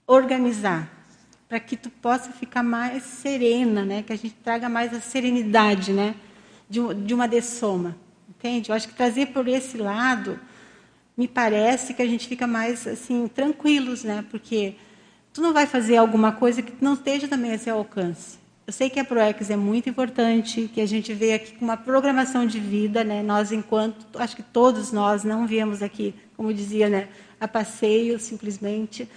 Speaker 1: organizar para que tu possa ficar mais serena, né? Que a gente traga mais a serenidade, né? De, de uma dessoma, entende? Eu acho que trazer por esse lado me parece que a gente fica mais assim tranquilos, né? Porque tu não vai fazer alguma coisa que não esteja também a seu alcance. Eu sei que a ProEx é muito importante, que a gente veio aqui com uma programação de vida, né? Nós, enquanto, acho que todos nós não viemos aqui, como dizia, né, a passeio, simplesmente,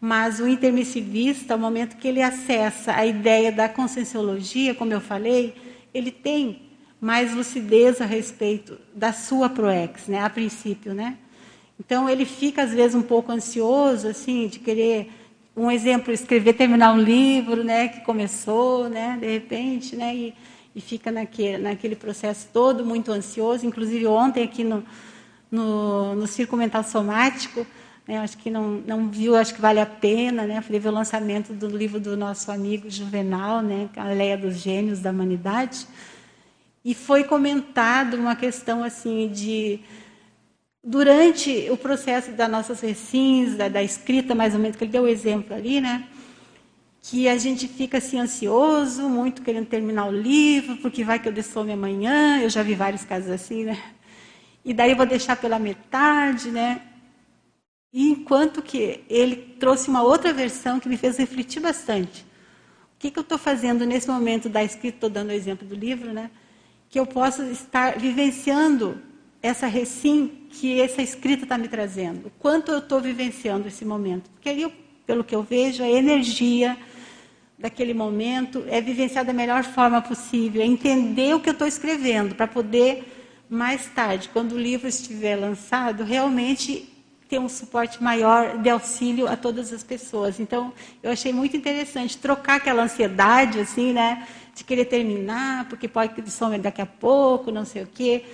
Speaker 1: mas o intermissivista, o momento que ele acessa a ideia da conscienciologia, como eu falei, ele tem mais lucidez a respeito da sua ProEx, né, a princípio, né? Então ele fica às vezes um pouco ansioso, assim, de querer um exemplo, escrever, terminar um livro, né, que começou, né, de repente, né, e, e fica naquele, naquele processo todo muito ansioso. Inclusive, ontem aqui no, no, no Círculo Mental Somático, né, acho que não, não viu, acho que vale a pena, né, ver o lançamento do livro do nosso amigo Juvenal, né, A Leia dos Gênios da Humanidade, e foi comentado uma questão assim de durante o processo das nossas recins, da, da, escrita, mais ou menos, que ele deu o exemplo ali, né? Que a gente fica assim ansioso, muito querendo terminar o livro, porque vai que eu dessome amanhã. Eu já vi vários casos assim, né? E daí eu vou deixar pela metade, né? E enquanto que ele trouxe uma outra versão que me fez refletir bastante. O que, que eu estou fazendo nesse momento da escrita? Estou dando o exemplo do livro, né? Que eu possa estar vivenciando essa recim que essa escrita está me trazendo. O quanto eu estou vivenciando esse momento. Porque ali, pelo que eu vejo, a energia daquele momento é vivenciar da melhor forma possível, é entender o que eu estou escrevendo, para poder, mais tarde, quando o livro estiver lançado, realmente ter um suporte maior de auxílio a todas as pessoas. Então, eu achei muito interessante trocar aquela ansiedade, assim, né, de querer terminar, porque pode que some daqui a pouco, não sei o quê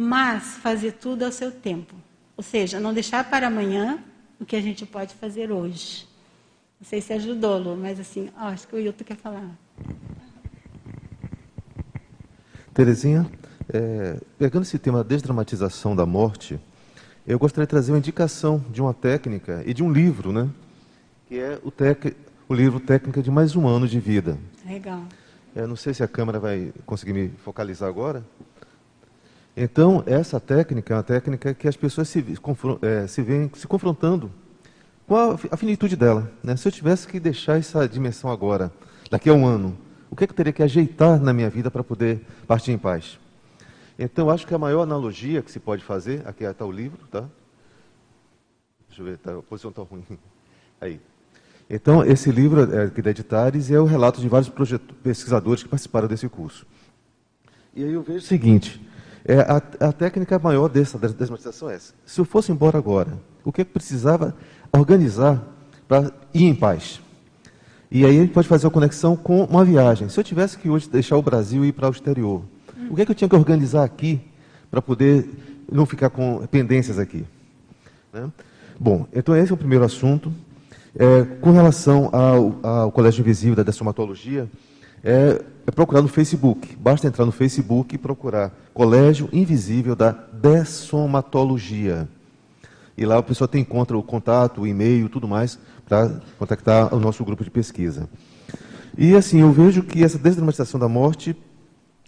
Speaker 1: mas fazer tudo ao seu tempo. Ou seja, não deixar para amanhã o que a gente pode fazer hoje. Não sei se ajudou, Lu, mas assim, ó, acho que o Hilton quer falar.
Speaker 5: Terezinha, é, pegando esse tema da desdramatização da morte, eu gostaria de trazer uma indicação de uma técnica e de um livro, né? Que é o, tec, o livro Técnica de Mais um Ano de Vida.
Speaker 1: Legal.
Speaker 5: É, não sei se a câmera vai conseguir me focalizar agora. Então, essa técnica é uma técnica que as pessoas se, é, se veem se confrontando com a, a finitude dela. Né? Se eu tivesse que deixar essa dimensão agora, daqui a um ano, o que, é que eu teria que ajeitar na minha vida para poder partir em paz? Então, acho que a maior analogia que se pode fazer, aqui está o livro, tá? Deixa eu ver, tá, a posição está ruim. Aí. Então, esse livro é, aqui da Editares é o relato de vários pesquisadores que participaram desse curso. E aí eu vejo o seguinte, é, a, a, técnica maior dessa desmatização é essa. Se eu fosse embora agora, o que, é que precisava organizar para ir em paz. E aí a gente pode fazer a conexão com uma viagem. Se eu tivesse que hoje deixar o Brasil e ir para o exterior, o que é que eu tinha que organizar aqui para poder não ficar com pendências aqui? Né? Bom, então esse é o primeiro assunto. É, com relação ao, ao, Colégio Invisível da Dessomatologia, é, é procurar no Facebook. Basta entrar no Facebook e procurar Colégio Invisível da Dessomatologia. E lá a pessoa tem encontra o contato, o e-mail, tudo mais, para contactar o nosso grupo de pesquisa. E assim, eu vejo que essa desdramatização da morte,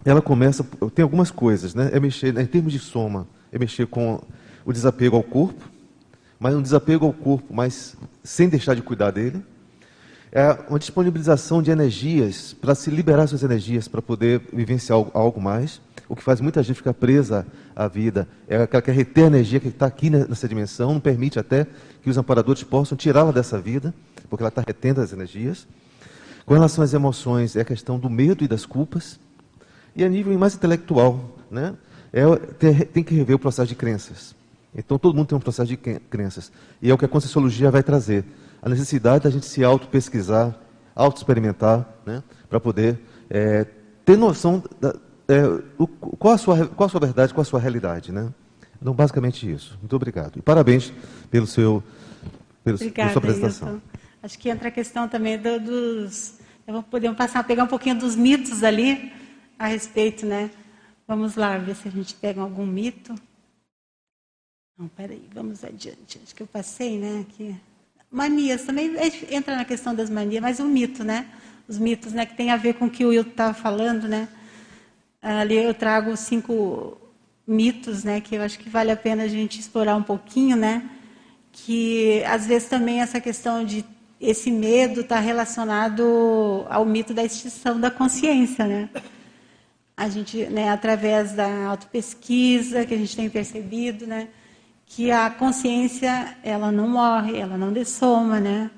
Speaker 5: ela começa, tem algumas coisas, né? É mexer, em termos de soma, é mexer com o desapego ao corpo, mas um desapego ao corpo, mas sem deixar de cuidar dele. É uma disponibilização de energias para se liberar suas energias para poder vivenciar algo mais. O que faz muita gente ficar presa à vida é aquela que quer reter a energia que está aqui nessa dimensão, não permite até que os amparadores possam tirá-la dessa vida, porque ela está retendo as energias. Com relação às emoções, é a questão do medo e das culpas. E a nível mais intelectual, né? É, tem que rever o processo de crenças. Então todo mundo tem um processo de crenças. E é o que a Conscienciologia vai trazer. A necessidade da gente se auto-pesquisar, auto-experimentar, né, para poder é, ter noção da, é, o, qual, a sua, qual a sua verdade, qual a sua realidade. Né? Então, basicamente isso. Muito obrigado. E parabéns pelo seu, pelo, Obrigada, pela sua apresentação.
Speaker 1: Acho que entra a questão também do, dos... Podemos passar, pegar um pouquinho dos mitos ali a respeito, né? Vamos lá, ver se a gente pega algum mito. Não, peraí, vamos adiante. Acho que eu passei, né? Aqui. Manias também entra na questão das manias, mas o mito, né? Os mitos, né? Que tem a ver com o que o Will estava falando, né? Ali eu trago cinco mitos, né? Que eu acho que vale a pena a gente explorar um pouquinho, né? Que às vezes também essa questão de esse medo está relacionado ao mito da extinção da consciência, né? A gente, né, através da autopesquisa que a gente tem percebido, né? Que a consciência ela não morre, ela não dessoma, né?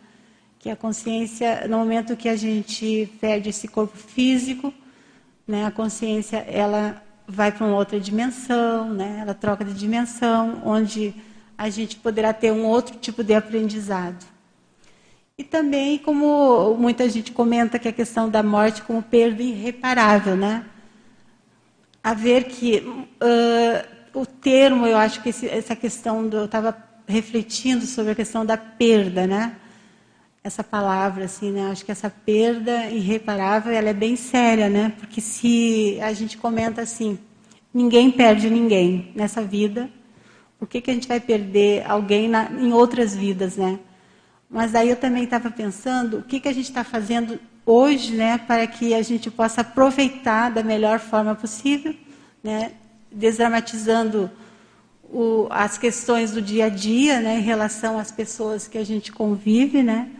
Speaker 1: Que a consciência, no momento que a gente perde esse corpo físico, né, a consciência ela vai para uma outra dimensão, né? Ela troca de dimensão, onde a gente poderá ter um outro tipo de aprendizado. E também, como muita gente comenta, que a questão da morte como perda irreparável, né? A ver que uh, o termo, eu acho que esse, essa questão do, eu estava refletindo sobre a questão da perda, né? Essa palavra, assim, né? Acho que essa perda irreparável, ela é bem séria, né? Porque se a gente comenta assim, ninguém perde ninguém nessa vida, por que, que a gente vai perder alguém na, em outras vidas, né? Mas aí eu também estava pensando, o que, que a gente está fazendo hoje, né? Para que a gente possa aproveitar da melhor forma possível, né? Desdramatizando o, as questões do dia a dia, né, em relação às pessoas que a gente convive, né?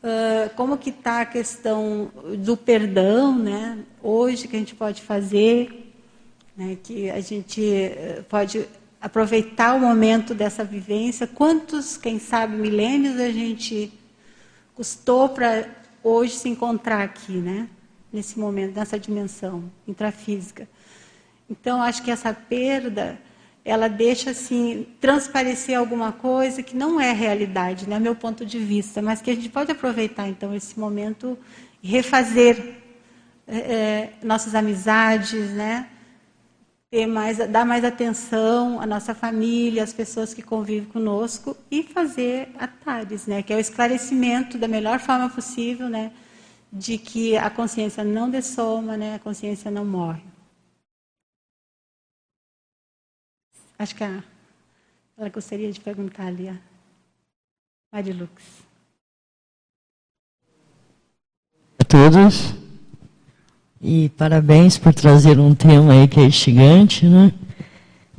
Speaker 1: Uh, como que está a questão do perdão, né? Hoje que a gente pode fazer, né? Que a gente eh, pode aproveitar o momento dessa vivência. Quantos, quem sabe, milênios a gente custou para hoje se encontrar aqui, né? Nesse momento, nessa dimensão intrafísica. Então, acho que essa perda, ela deixa assim transparecer alguma coisa que não é realidade, né, meu ponto de vista, mas que a gente pode aproveitar então esse momento e refazer é, nossas amizades, né, ter mais, dar mais atenção à nossa família, às pessoas que convivem conosco e fazer atares, né, que é o esclarecimento da melhor forma possível, né, de que a consciência não dessoma, né, a consciência não morre. Acho que a, ela gostaria de perguntar ali, a Marilux.
Speaker 6: A todos. E parabéns por trazer um tema aí que é instigante, né?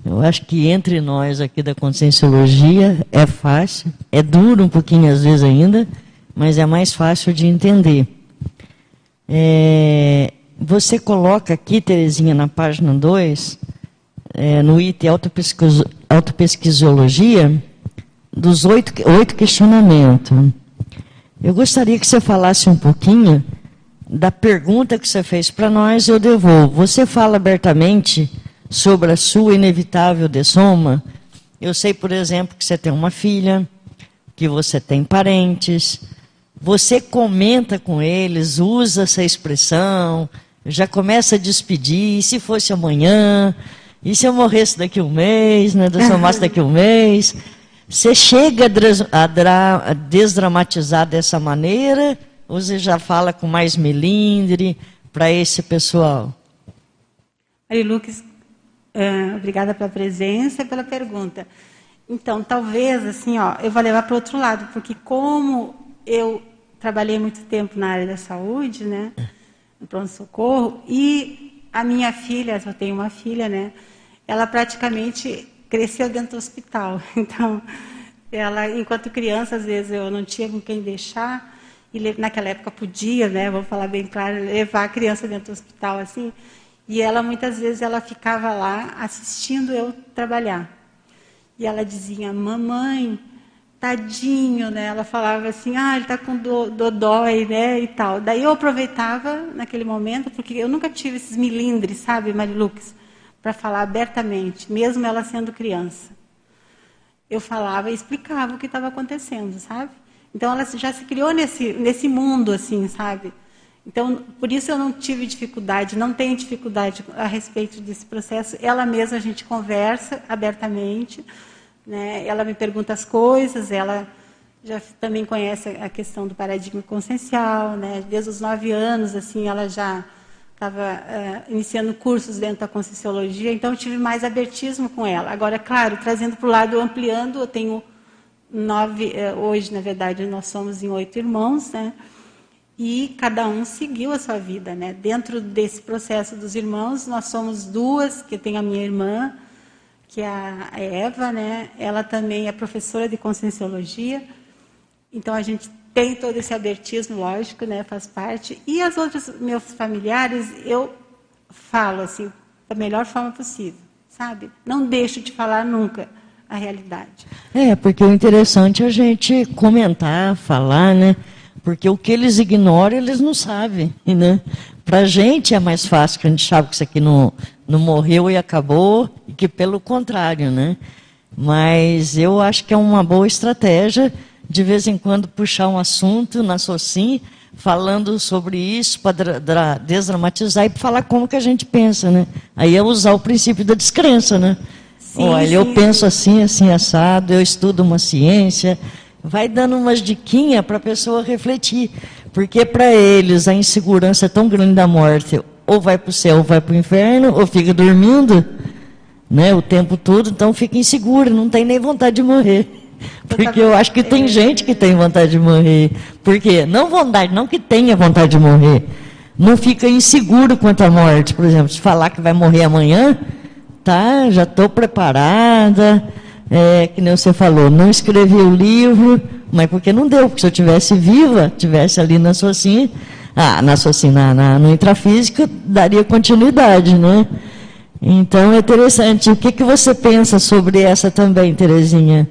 Speaker 6: Eu acho que entre nós aqui da Conscienciologia é fácil, é duro um pouquinho às vezes ainda, mas é mais fácil de entender. É, você coloca aqui, Terezinha, na página 2, é, no item autopesquis, autopesquisiologia, dos oito, oito questionamentos. Eu gostaria que você falasse um pouquinho da pergunta que você fez para nós, eu devolvo. Você fala abertamente sobre a sua inevitável dessoma, Eu sei, por exemplo, que você tem uma filha, que você tem parentes, você comenta com eles, usa essa expressão, já começa a despedir, se fosse amanhã, e se eu morresse daqui um mês, né, se eu morresse daqui um mês. Você chega a, a desdramatizar dessa maneira, ou você já fala com mais melindre para esse pessoal?
Speaker 1: Mari Lucas, uh, obrigada pela presença e pela pergunta. Então, talvez, assim, ó, eu vou levar para o outro lado, porque como eu trabalhei muito tempo na área da saúde, né, no pronto-socorro, e a minha filha, eu tenho uma filha, né, ela praticamente cresceu dentro do hospital. Então, ela, enquanto criança, às vezes eu não tinha com quem deixar, e naquela época podia, né, vou falar bem claro, levar a criança dentro do hospital, assim, e ela, muitas vezes, ela ficava lá assistindo eu trabalhar. E ela dizia, mamãe, tadinho, né? Ela falava assim, ah, ele está com do, dodói, né? E tal. Daí eu aproveitava naquele momento, porque eu nunca tive esses milindres, sabe, Marilux, para falar abertamente, mesmo ela sendo criança. Eu falava e explicava o que estava acontecendo, sabe? Então ela já se criou nesse, nesse mundo, assim, sabe? Então, por isso eu não tive dificuldade, não tenho dificuldade a respeito desse processo. Ela mesma a gente conversa abertamente, né? Ela me pergunta as coisas, ela já também conhece a questão do paradigma consciencial, né? Desde os nove anos, assim, ela já estava uh, eh, iniciando cursos dentro da conscienciologia, então eu tive mais abertismo com ela. Agora, claro, trazendo para o lado, ampliando, eu tenho nove, uh, hoje, na verdade, nós somos em oito irmãos, né? E cada um seguiu a sua vida, né? Dentro desse processo dos irmãos, nós somos duas, que tem a minha irmã, que a Eva, né? Ela também é professora de conscienciologia. Então a gente tem todo esse abertismo, lógico, né? Faz parte. E as outras meus familiares, eu falo assim da melhor forma possível, sabe? Não deixo de falar nunca a realidade.
Speaker 6: É, porque o interessante é a gente comentar, falar, né? Porque o que eles ignoram, eles não sabem, né? Para a gente é mais fácil, que a gente sabe que isso aqui não, não morreu e acabou, e que pelo contrário, né? Mas eu acho que é uma boa estratégia, de vez em quando, puxar um assunto na SOCIM, falando sobre isso, para desdramatizar e falar como que a gente pensa, né? Aí é usar o princípio da descrença, né? Sim, Olha, sim. eu penso assim, assim, assado, eu estudo uma ciência, vai dando umas diquinhas para a pessoa refletir. Porque para eles a insegurança é tão grande da morte, ou vai para o céu, ou vai para o inferno, ou fica dormindo, né, o tempo todo, então fica inseguro, não tem nem vontade de morrer. Porque eu acho que tem gente que tem vontade de morrer. Por quê? Não vontade, não que tenha vontade de morrer. Não fica inseguro quanto à morte. Por exemplo, se falar que vai morrer amanhã, tá, já estou preparada. É, que nem você falou, não escrevi o livro, mas porque não deu, porque se eu tivesse viva, tivesse ali na Socin, ah, na Socin, na, na, no intrafísico, daria continuidade, né? Então é interessante. O que, que você pensa sobre essa também, Terezinha?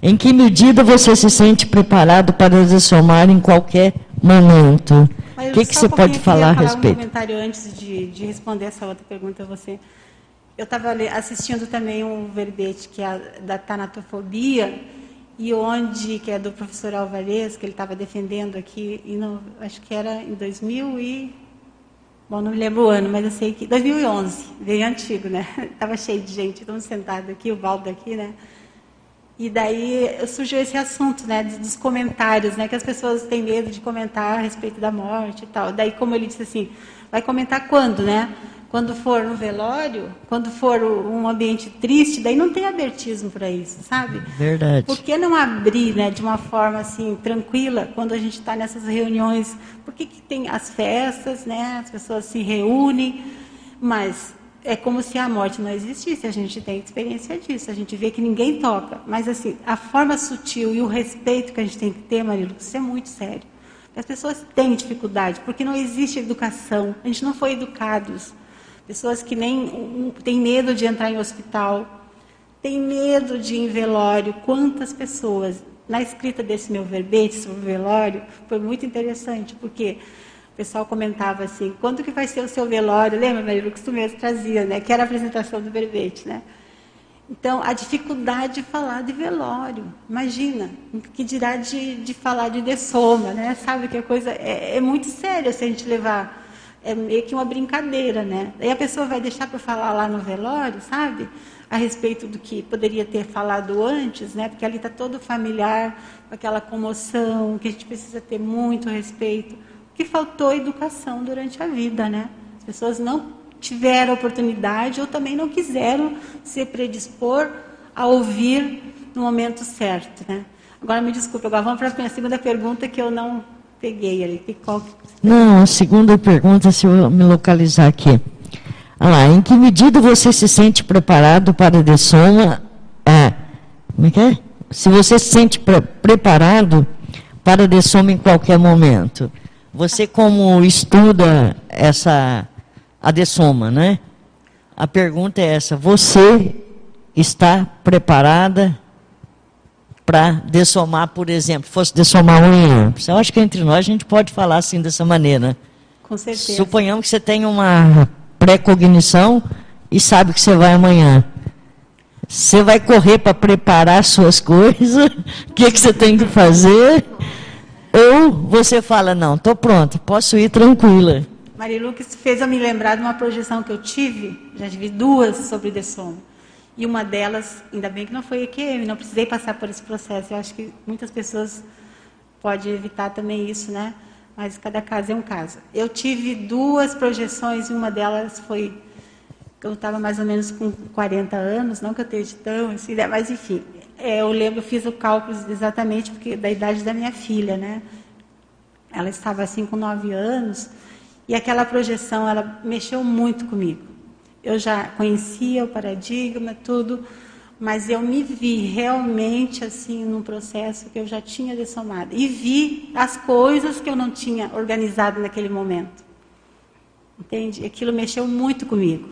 Speaker 6: Em que medida você se sente preparado para desomar em qualquer momento? o que, que você pode falar a respeito?
Speaker 1: um comentário antes de, de responder essa outra pergunta a você. Eu estava assistindo também um verbete que é da tanatofobia, e onde, que é do professor Alvarez, que ele estava defendendo aqui, não, acho que era em 2000 e... Bom, não me lembro o ano, mas eu sei que... 2011, bem antigo, né? Estava cheio de gente, estamos sentados aqui, o balde aqui, né? E daí surgiu esse assunto, né, dos comentários, né, que as pessoas têm medo de comentar a respeito da morte e tal. Daí, como ele disse assim, vai comentar quando, né? Quando for no velório, quando for um ambiente triste, daí não tem abertismo para isso, sabe?
Speaker 6: Verdade.
Speaker 1: Por que não abrir, né, de uma forma assim tranquila, quando a gente está nessas reuniões? Por que, que tem as festas, né? As pessoas se reúnem, mas é como se a morte não existisse. A gente tem experiência disso. A gente vê que ninguém toca, mas assim a forma sutil e o respeito que a gente tem que ter, Marilu, isso é muito sério. As pessoas têm dificuldade porque não existe educação. A gente não foi educados. Pessoas que nem têm medo de entrar em hospital, têm medo de ir em velório. Quantas pessoas? Na escrita desse meu verbete sobre velório, foi muito interessante, porque o pessoal comentava assim, quando que vai ser o seu velório? Lembra, Maria, que tu mesmo trazia, né? Que era a apresentação do verbete, né? Então, a dificuldade de falar de velório, imagina, que dirá de, de falar de dessoma, né? Sabe que a coisa é, é muito séria se a gente levar, é meio que uma brincadeira, né? Aí a pessoa vai deixar para falar lá no velório, sabe? A respeito do que poderia ter falado antes, né? Porque ali está todo familiar, aquela comoção, que a gente precisa ter muito respeito. Que faltou educação durante a vida, né? As pessoas não tiveram oportunidade ou também não quiseram se predispor a ouvir no momento certo, né? Agora me desculpe, agora vamos para a minha segunda pergunta que eu não peguei ali. Qual...
Speaker 6: Não, a segunda pergunta, se eu me localizar aqui. Ah lá, em que medida você se sente preparado para a dessoma? É, como é que é? Se você se sente pre preparado para a dessoma em qualquer momento. Você como estuda essa a dessoma, né? A pergunta é essa: você está preparada para dessomar, por exemplo, fosse dessomar amanhã? Eu acho que entre nós a gente pode falar assim dessa maneira.
Speaker 1: Com certeza.
Speaker 6: Suponhamos que você tenha uma pré-cognição e sabe que você vai amanhã. Você vai correr para preparar suas coisas, o que, que você tem que fazer? Ou você fala, não, estou pronta, posso ir tranquila.
Speaker 1: Marilu que fez eu me lembrar de uma projeção que eu tive, já tive duas sobre Sono. E uma delas, ainda bem que não foi EQM, não precisei passar por esse processo. Eu acho que muitas pessoas podem evitar também isso, né? Mas cada caso é um caso. Eu tive duas projeções e uma delas foi eu estava mais ou menos com 40 anos, não que eu esteja tão assim, né? mas enfim, é, eu lembro, fiz o cálculo exatamente porque da idade da minha filha, né? Ela estava assim com 9 anos e aquela projeção, ela mexeu muito comigo. Eu já conhecia o paradigma, tudo, mas eu me vi realmente assim num processo que eu já tinha dessomado e vi as coisas que eu não tinha organizado naquele momento. Entende? Aquilo mexeu muito comigo.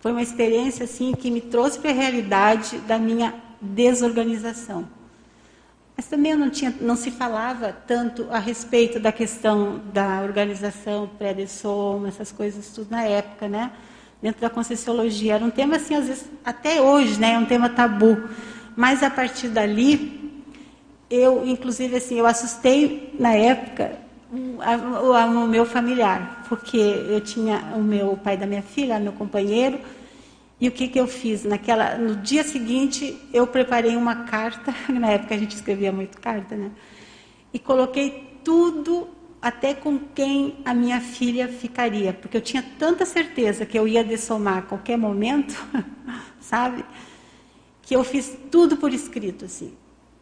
Speaker 1: Foi uma experiência assim que me trouxe para a realidade da minha desorganização. Mas também não, tinha, não se falava tanto a respeito da questão da organização pré-dessoma, essas coisas tudo na época, né? Dentro da Conscienciologia. Era um tema, assim, às vezes, até hoje, né? É um tema tabu. Mas, a partir dali, eu, inclusive, assim, eu assustei, na época, o meu familiar. Porque eu tinha o meu pai da minha filha, meu companheiro, e o que, que eu fiz? Naquela, no dia seguinte, eu preparei uma carta, na época a gente escrevia muito carta, né? E coloquei tudo, até com quem a minha filha ficaria, porque eu tinha tanta certeza que eu ia dessomar a qualquer momento, sabe? Que eu fiz tudo por escrito, assim.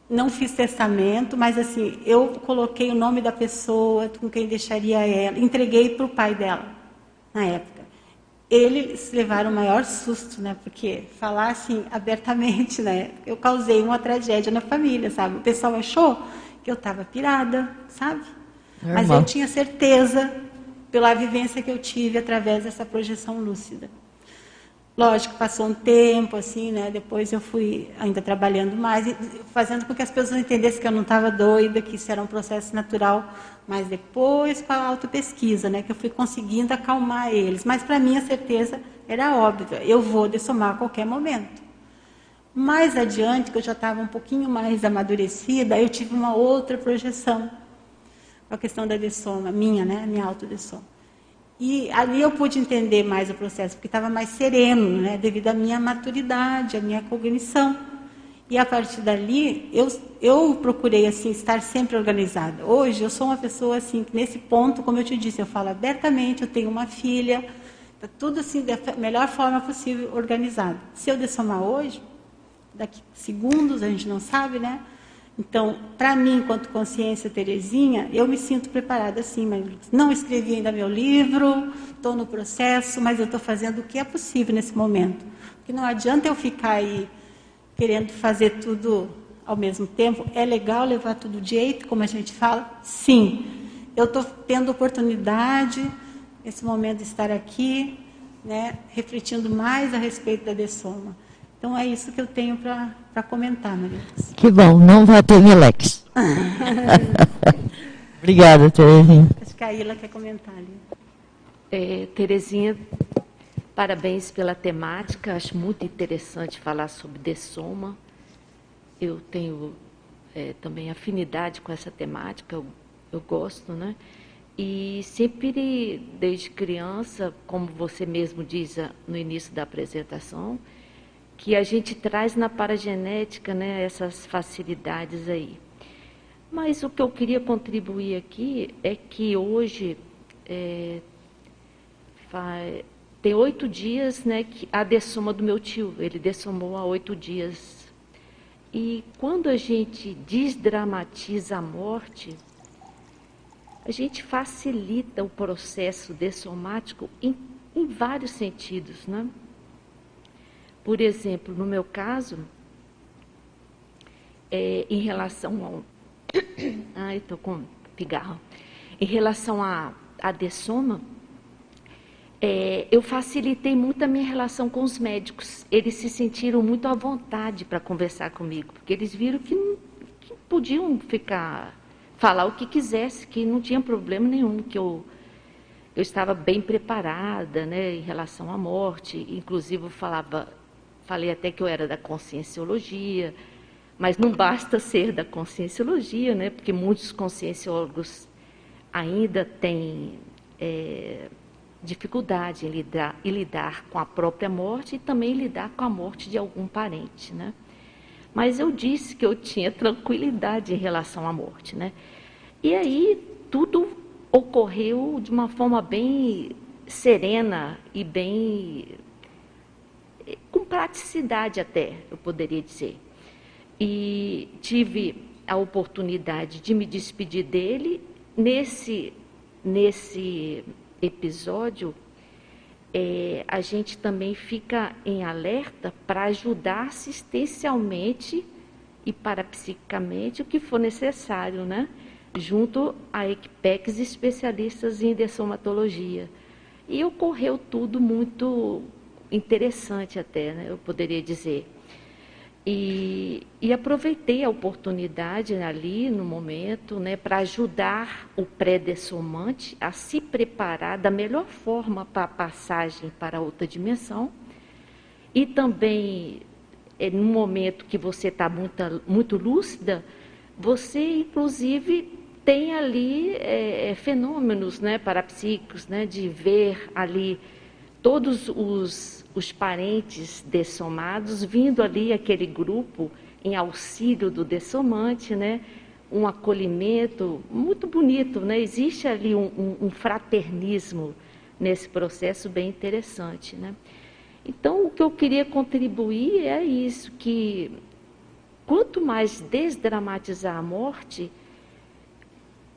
Speaker 1: Não fiz testamento, mas assim, eu coloquei o nome da pessoa, com quem deixaria ela, entreguei para o pai dela, na época eles levaram o maior susto, né? Porque falar assim abertamente, né? Eu causei uma tragédia na família, sabe? O pessoal achou que eu estava pirada, sabe? Mas eu tinha certeza pela vivência que eu tive através dessa projeção lúcida. Lógico, passou um tempo, assim, né? Depois eu fui ainda trabalhando mais, fazendo com que as pessoas entendessem que eu não estava doida, que isso era um processo natural. Mas depois, com a autopesquisa, né? Que eu fui conseguindo acalmar eles. Mas para mim a certeza era óbvia: eu vou dessomar a qualquer momento. Mais adiante, que eu já estava um pouquinho mais amadurecida, eu tive uma outra projeção. A questão da dessoma, minha, né? Minha autodessoma. E ali eu pude entender mais o processo, porque estava mais sereno, né, devido à minha maturidade, à minha cognição. E a partir dali, eu, eu procurei assim estar sempre organizada. Hoje eu sou uma pessoa assim, nesse ponto, como eu te disse, eu falo abertamente, eu tenho uma filha, está tudo assim da melhor forma possível organizado. Se eu dessomar hoje, daqui segundos, a gente não sabe, né? Então, para mim, enquanto consciência Terezinha, eu me sinto preparada sim, mas não escrevi ainda meu livro, estou no processo, mas eu estou fazendo o que é possível nesse momento. Porque não adianta eu ficar aí querendo fazer tudo ao mesmo tempo. É legal levar tudo jeito, como a gente fala? Sim. Eu estou tendo oportunidade, nesse momento, de estar aqui, né, refletindo mais a respeito da dessoma. Então é isso que eu tenho para comentar, Maria.
Speaker 6: Que bom, não vai ter Milex. Obrigada, Terezinha.
Speaker 1: Acho que a Ila quer comentar ali.
Speaker 7: É, Terezinha, Parabéns pela temática, acho muito interessante falar sobre dessoma. Eu tenho é, também afinidade com essa temática, eu, eu gosto, né? E sempre, desde criança, como você mesmo diz no início da apresentação, que a gente traz na paragenética né, essas facilidades aí. Mas o que eu queria contribuir aqui é que hoje é, tem oito dias né, que a dessoma do meu tio, ele dessomou há oito dias. E quando a gente desdramatiza a morte, a gente facilita o processo dessomático em, em vários sentidos. Né? Por exemplo, no meu caso, é, em relação ao. Ai, estou com pigarro. Em relação à a, a dessoma, é, eu facilitei muito a minha relação com os médicos. Eles se sentiram muito à vontade para conversar comigo, porque eles viram que, que podiam ficar falar o que quisesse, que não tinha problema nenhum, que eu, eu estava bem preparada né, em relação à morte. Inclusive, eu falava, falei até que eu era da conscienciologia, mas não basta ser da conscienciologia, né, porque muitos conscienciólogos ainda têm é, dificuldade em lidar, em lidar com a própria morte e também lidar com a morte de algum parente. Né? Mas eu disse que eu tinha tranquilidade em relação à morte, né? E aí tudo ocorreu de uma forma bem serena e bem com praticidade até, eu poderia dizer. E tive a oportunidade de me despedir dele nesse nesse episódio é, a gente também fica em alerta para ajudar assistencialmente e parapsicamente o que for necessário, né? Junto a equipex especialistas em dessomatologia. E ocorreu tudo muito interessante até, né? Eu poderia dizer. E, e, aproveitei a oportunidade ali no momento né, para ajudar o pré-dessomante a se preparar da melhor forma para a passagem para outra dimensão. E também, é, no momento que você está muito, muito lúcida, você inclusive tem ali é, fenômenos né, parapsíquicos, né, de ver ali todos os, os parentes dessomados vindo ali aquele grupo em auxílio do dessomante, né? um acolhimento muito bonito, né? existe ali um, um, um fraternismo nesse processo bem interessante. Né? Então, o que eu queria contribuir é isso, que quanto mais desdramatizar a morte,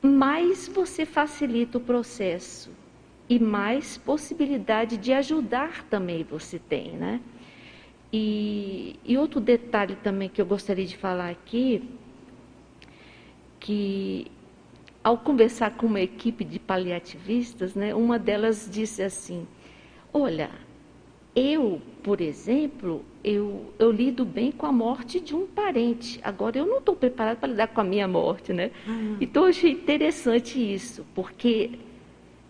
Speaker 7: mais você facilita o processo e mais possibilidade de ajudar também você tem, né? E, e outro detalhe também que eu gostaria de falar aqui, que ao conversar com uma equipe de paliativistas, né, uma delas disse assim: Olha, eu, por exemplo, eu, eu lido bem com a morte de um parente. Agora, eu não estou preparada para lidar com a minha morte, né? Uhum. Então, eu achei interessante isso, porque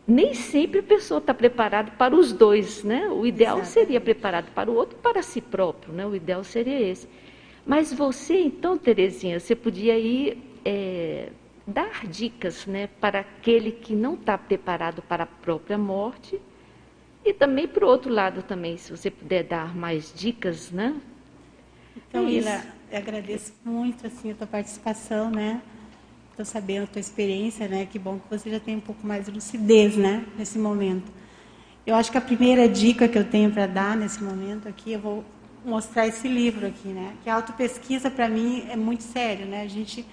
Speaker 7: nem sempre a pessoa está preparada para os dois, né? O ideal Exato. seria preparado para o outro e para si próprio, né? O ideal seria esse. Mas você, então, Terezinha, você podia ir é, dar dicas, né, para aquele que não está preparado para a própria morte e também para o outro lado também, se você puder dar mais dicas, né?
Speaker 1: Então, é Ila, agradeço muito assim a tua participação, né? Estou sabendo a tua experiência, né? Que bom que você já tem um pouco mais de lucidez, né? Nesse momento. Eu acho que a primeira dica que eu tenho para dar nesse momento aqui, eu vou mostrar esse livro aqui, né? Que a autopesquisa para mim é muito sério, né? A gente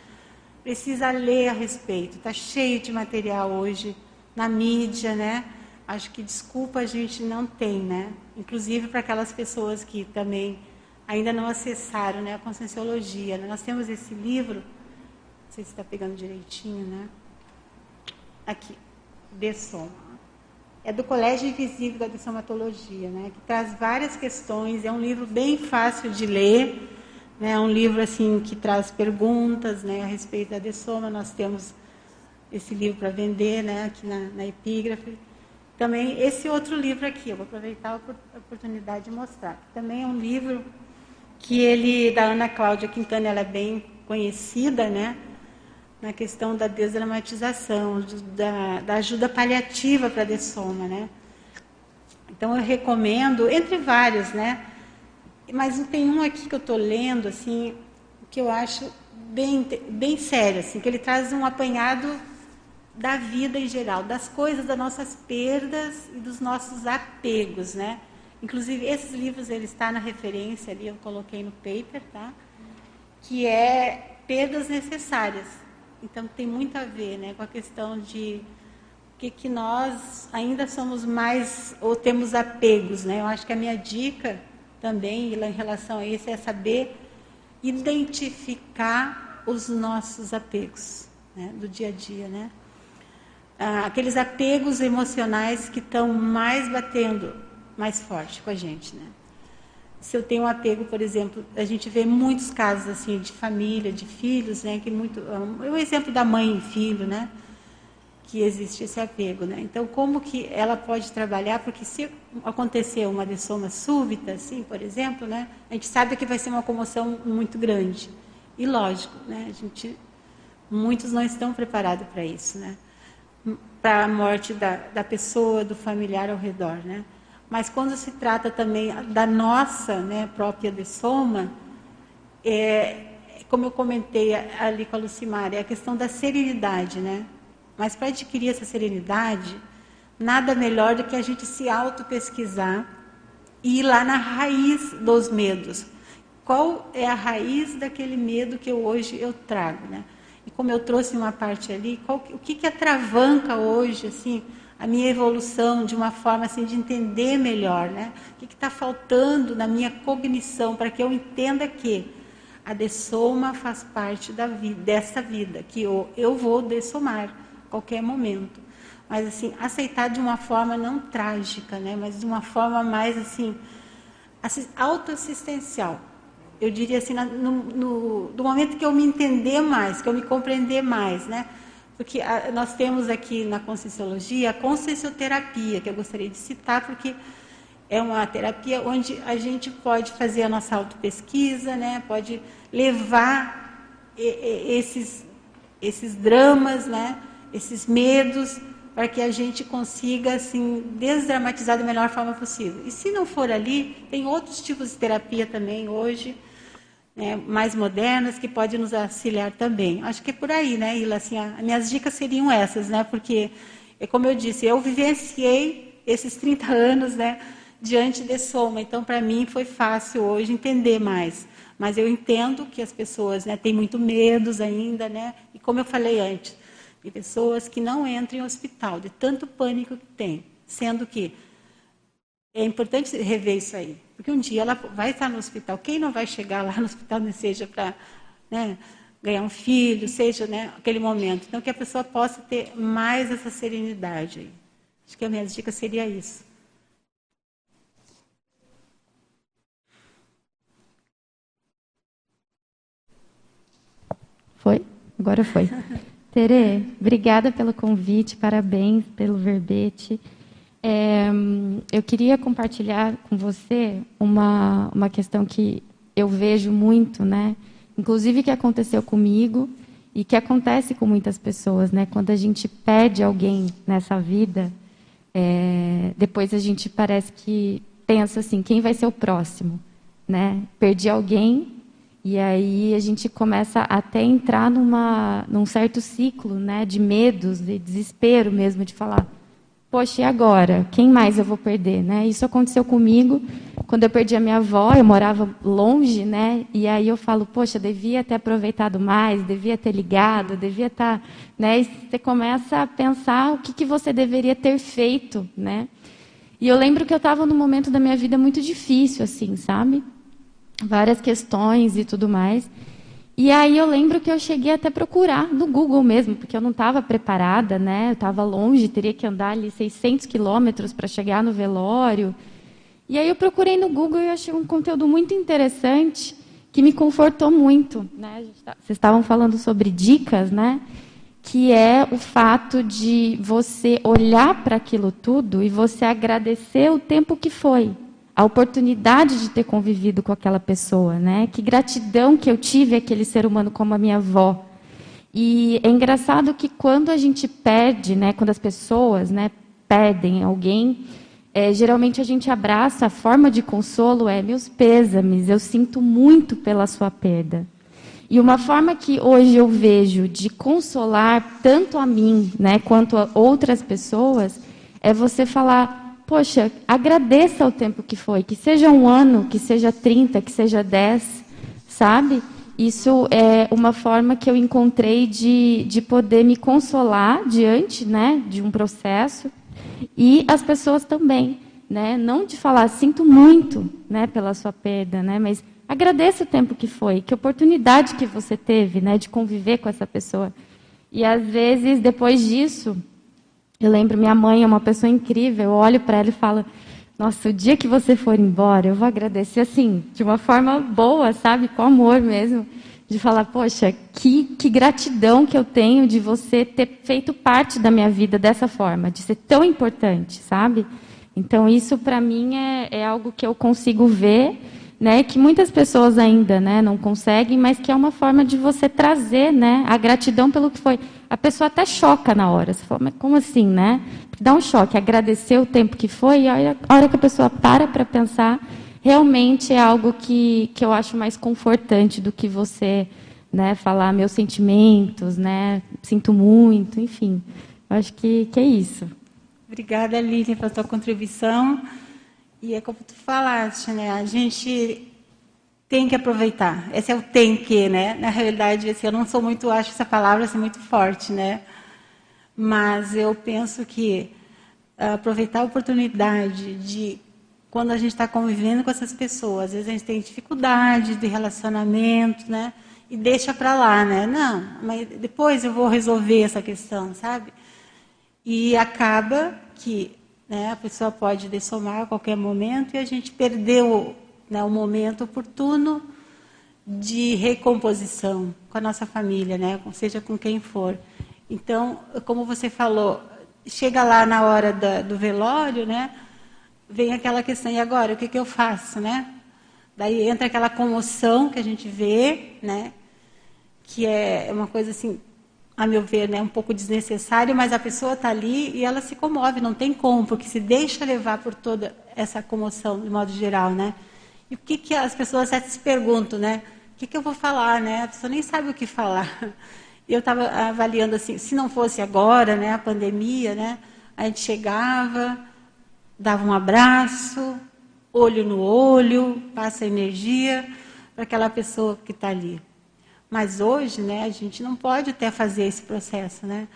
Speaker 1: precisa ler a respeito. Está cheio de material hoje na mídia, né? Acho que desculpa a gente não tem, né? Inclusive para aquelas pessoas que também ainda não acessaram, né? A conscienciologia. Né? Nós temos esse livro sei se está pegando direitinho, né? Aqui, Dessom. É do Colégio Invisível da Dessomatologia, né? Que traz várias questões. É um livro bem fácil de ler. Né? É um livro assim que traz perguntas, né? A respeito da dessoma. Nós temos esse livro para vender, né? Aqui na, na epígrafe. Também esse outro livro aqui, eu vou aproveitar a oportunidade de mostrar. Também é um livro que ele, da Ana Cláudia Quintana, ela é bem conhecida, né? Na questão da desdramatização, da, da ajuda paliativa para a dessoma, né? Então eu recomendo, entre vários, né? Mas tem um aqui que eu estou lendo, assim, que eu acho bem, bem sério, assim, que ele traz um apanhado da vida em geral, das coisas, das nossas perdas e dos nossos apegos, né? Inclusive, esses livros, ele está na referência ali, eu coloquei no paper, tá? Que é perdas necessárias. Então, tem muito a ver, né, com a questão de o que, que nós ainda somos mais, ou temos apegos, né? Eu acho que a minha dica também, em relação a isso, é saber identificar os nossos apegos, né, do dia a dia, né? Ah, aqueles apegos emocionais que estão mais batendo mais forte com a gente, né? Se eu tenho um apego, por exemplo, a gente vê muitos casos assim de família, de filhos, né? Que muito, é o exemplo da mãe e filho, né? Que existe esse apego, né? Então, como que ela pode trabalhar? Porque se acontecer uma dessoma súbita, assim, por exemplo, né? A gente sabe que vai ser uma comoção muito grande. E lógico, né? A gente, muitos não estão preparados para isso, né? para a morte da, da pessoa, do familiar ao redor, né? Mas quando se trata também da nossa né, própria dessoma, é, como eu comentei ali com a Lucimar, é a questão da serenidade, né? Mas para adquirir essa serenidade, nada melhor do que a gente se auto-pesquisar e ir lá na raiz dos medos. Qual é a raiz daquele medo que eu, hoje eu trago, né? E como eu trouxe uma parte ali, qual, o que, que atravanca hoje, assim, a minha evolução de uma forma assim de entender melhor, né? O que está faltando na minha cognição para que eu entenda que a dessoma faz parte da vida, dessa vida, que eu, eu vou dessomar a qualquer momento. Mas assim, aceitar de uma forma não trágica, né? Mas de uma forma mais assim autoassistencial eu diria assim, no, no, do momento que eu me entender mais, que eu me compreender mais, né? Porque a, nós temos aqui na Conscienciologia a consciencioterapia, que eu gostaria de citar, porque é uma terapia onde a gente pode fazer a nossa autopesquisa, né? Pode levar esses, esses dramas, né? Esses medos, para que a gente consiga assim desdramatizar da melhor forma possível. E se não for ali, tem outros tipos de terapia também hoje né, mais modernas que podem nos auxiliar também. Acho que é por aí, né, Ila? Assim, as minhas dicas seriam essas, né? Porque, é como eu disse, eu vivenciei esses 30 anos, né, diante de soma. Então, para mim, foi fácil hoje entender mais. Mas eu entendo que as pessoas né, têm muito medos ainda, né? E como eu falei antes, de pessoas que não entram em hospital, de tanto pânico que tem. Sendo que é importante rever isso aí. Porque um dia ela vai estar no hospital. Quem não vai chegar lá no hospital, né, seja para né, ganhar um filho, seja né, aquele momento. Então, que a pessoa possa ter mais essa serenidade. Aí. Acho que a minha dica seria isso.
Speaker 8: Foi? Agora foi. Tere, obrigada pelo convite, parabéns pelo verbete. É, eu queria compartilhar com você uma, uma questão que eu vejo muito, né? Inclusive que aconteceu comigo e que acontece com muitas pessoas, né? Quando a gente perde alguém nessa vida, é, depois a gente parece que pensa assim, quem vai ser o próximo, né? Perdi alguém e aí a gente começa até entrar numa, num certo ciclo, né? De medos, de desespero mesmo, de falar poxa, e agora? Quem mais eu vou perder? Né? Isso aconteceu comigo quando eu perdi a minha avó, eu morava longe, né? E aí eu falo, poxa, devia ter aproveitado mais, devia ter ligado, devia estar, tá", né? E você começa a pensar o que, que você deveria ter feito, né? E eu lembro que eu estava num momento da minha vida muito difícil, assim, sabe? Várias questões e tudo mais. E aí eu lembro que eu cheguei até procurar no Google mesmo, porque eu não estava preparada, né? Eu estava longe, teria que andar ali 600 quilômetros para chegar no velório. E aí eu procurei no Google e achei um conteúdo muito interessante que me confortou muito. Né? Tá, vocês estavam falando sobre dicas, né? que é o fato de você olhar para aquilo tudo e você agradecer o tempo que foi, a oportunidade de ter convivido com aquela pessoa, né? Que gratidão que eu tive aquele ser humano como a minha avó. E é engraçado que quando a gente perde, né, quando as pessoas, né, perdem alguém, é, geralmente a gente abraça, a forma de consolo é meus pêsames, eu sinto muito pela sua perda. E uma forma que hoje eu vejo de consolar tanto a mim, né, quanto a outras pessoas, é você falar: poxa, agradeça o tempo que foi, que seja um ano, que seja 30, que seja 10, sabe? Isso é uma forma que eu encontrei de, de poder me consolar diante né, de um processo e as pessoas também. Né? Não de falar, sinto muito né, pela sua perda, né? mas Agradeça o tempo que foi, que oportunidade que você teve, né, de conviver com essa pessoa. E às vezes depois disso, eu lembro minha mãe é uma pessoa incrível. Eu olho para ela e falo: "Nossa, o dia que você for embora, eu vou agradecer assim, de uma forma boa, sabe, com amor mesmo, de falar: poxa, que que gratidão que eu tenho de você ter feito parte da minha vida dessa forma, de ser tão importante, sabe? Então isso para mim é, é algo que eu consigo ver né, que muitas pessoas ainda né, não conseguem, mas que é uma forma de você trazer né, a gratidão pelo que foi. A pessoa até choca na hora. Você fala, mas como assim, né? Dá um choque, agradecer o tempo que foi, e a hora que a pessoa para para pensar, realmente é algo que, que eu acho mais confortante do que você né, falar meus sentimentos, né, sinto muito, enfim. Eu acho que, que é isso.
Speaker 1: Obrigada, Lívia, pela sua contribuição. E é como tu falaste, né? A gente tem que aproveitar. Esse é o tem que, né? Na realidade, assim, eu não sou muito, acho essa palavra assim, muito forte, né? Mas eu penso que aproveitar a oportunidade de quando a gente está convivendo com essas pessoas, às vezes a gente tem dificuldade de relacionamento, né? E deixa para lá, né? Não, mas depois eu vou resolver essa questão, sabe? E acaba que né? A pessoa pode dessomar a qualquer momento e a gente perdeu né, o momento oportuno de recomposição com a nossa família, né? seja com quem for. Então, como você falou, chega lá na hora da, do velório, né? vem aquela questão, e agora, o que, que eu faço? Né? Daí entra aquela comoção que a gente vê, né? que é uma coisa assim a meu ver, né, um pouco desnecessário, mas a pessoa está ali e ela se comove, não tem como, porque se deixa levar por toda essa comoção, de modo geral, né? E o que, que as pessoas se perguntam, né? O que, que eu vou falar, né? A pessoa nem sabe o que falar. E eu estava avaliando assim, se não fosse agora, né, a pandemia, né, a gente chegava, dava um abraço, olho no olho, passa energia para aquela pessoa que está ali. Mas hoje, né, a gente não pode até fazer esse processo, né?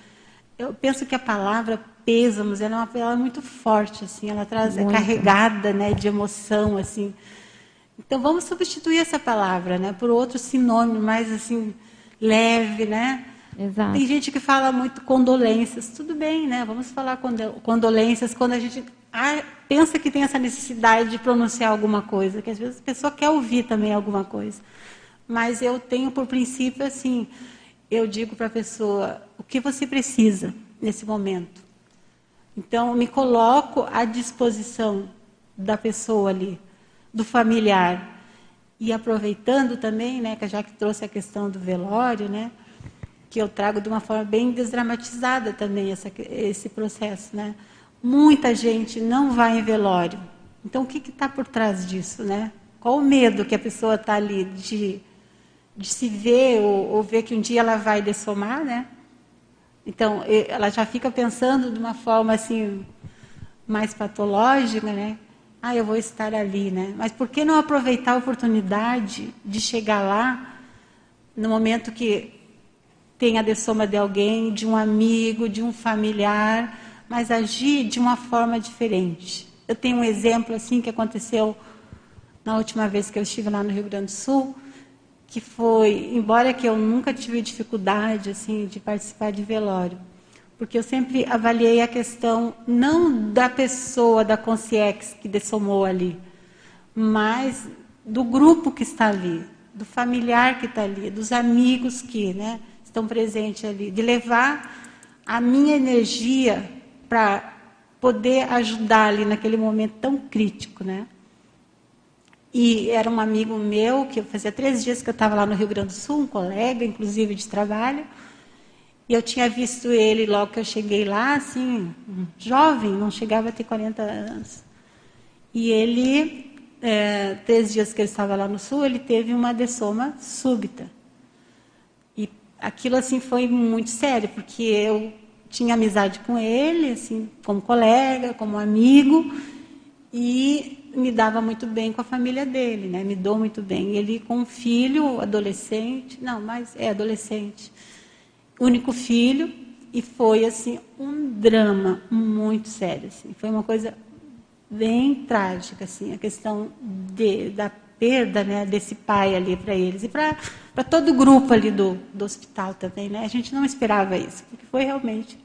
Speaker 1: Eu penso que a palavra pêsamos ela é uma palavra muito forte, assim, ela traz é carregada, né, de emoção, assim. Então vamos substituir essa palavra, né, por outro sinônimo mais assim leve, né?
Speaker 8: Exato.
Speaker 1: Tem gente que fala muito condolências, tudo bem, né? Vamos falar condolências quando a gente pensa que tem essa necessidade de pronunciar alguma coisa, que às vezes a pessoa quer ouvir também alguma coisa mas eu tenho por princípio assim, eu digo para a pessoa o que você precisa nesse momento. Então, me coloco à disposição da pessoa ali, do familiar. E aproveitando também, né, que já que trouxe a questão do velório, né, que eu trago de uma forma bem desdramatizada também essa, esse processo, né. Muita gente não vai em velório. Então, o que está por trás disso, né? Qual o medo que a pessoa está ali de de se ver ou, ou, ver que um dia ela vai dessomar, né? Então, ela já fica pensando de uma forma assim mais patológica, né? Ah, eu vou estar ali, né? Mas por que não aproveitar a oportunidade de chegar lá no momento que tem a dessoma de alguém, de um amigo, de um familiar, mas agir de uma forma diferente. Eu tenho um exemplo assim que aconteceu na última vez que eu estive lá no Rio Grande do Sul que foi, embora que eu nunca tive dificuldade assim de participar de velório, porque eu sempre avaliei a questão não da pessoa da consciex que dessomou ali, mas do grupo que está ali, do familiar que está ali, dos amigos que, né, estão presentes ali, de levar a minha energia para poder ajudar ali naquele momento tão crítico, né? E era um amigo meu, que fazia três dias que eu estava lá no Rio Grande do Sul, um colega, inclusive, de trabalho. E eu tinha visto ele logo que eu cheguei lá, assim, jovem, não chegava a ter 40 anos. E ele, é, três dias que ele estava lá no Sul, ele teve uma dessoma súbita. E aquilo, assim, foi muito sério, porque eu tinha amizade com ele, assim, como colega, como amigo, e me dava muito bem com a família dele, né? Me dou muito bem. Ele com um filho, adolescente, não, mas é adolescente, único filho, e foi assim um drama muito sério, assim. Foi uma coisa bem trágica, assim, a questão de, da perda, né, desse pai ali para eles e para todo o grupo ali do, do hospital também, né? A gente não esperava isso, porque foi realmente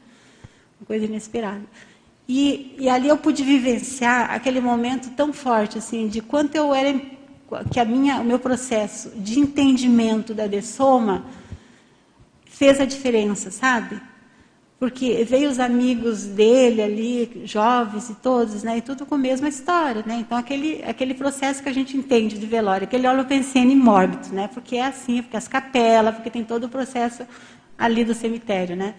Speaker 1: uma coisa inesperada. E, e ali eu pude vivenciar aquele momento tão forte, assim, de quanto eu era, que a minha, o meu processo de entendimento da dessoma fez a diferença, sabe? Porque veio os amigos dele ali, jovens e todos, né? E tudo com a mesma história, né? Então aquele aquele processo que a gente entende de velório, aquele holopensene mórbido, né? Porque é assim, porque as capelas, porque tem todo o processo ali do cemitério, né?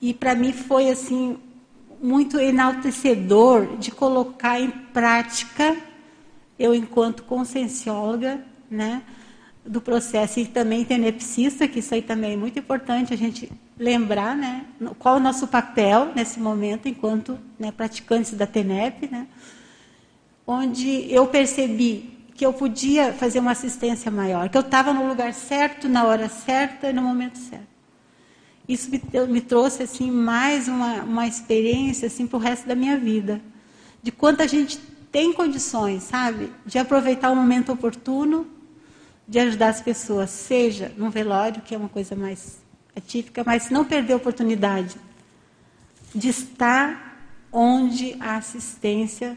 Speaker 1: E para mim foi assim muito enaltecedor de colocar em prática, eu enquanto consciencióloga, né, do processo e também tenepsista, que isso aí também é muito importante a gente lembrar, né, qual o nosso papel nesse momento enquanto né, praticantes da TENEP, né, onde eu percebi que eu podia fazer uma assistência maior, que eu estava no lugar certo, na hora certa e no momento certo. Isso me, me trouxe assim mais uma, uma experiência assim para o resto da minha vida, de quanto a gente tem condições, sabe, de aproveitar o momento oportuno, de ajudar as pessoas, seja no velório, que é uma coisa mais atípica, mas não perder a oportunidade de estar onde a assistência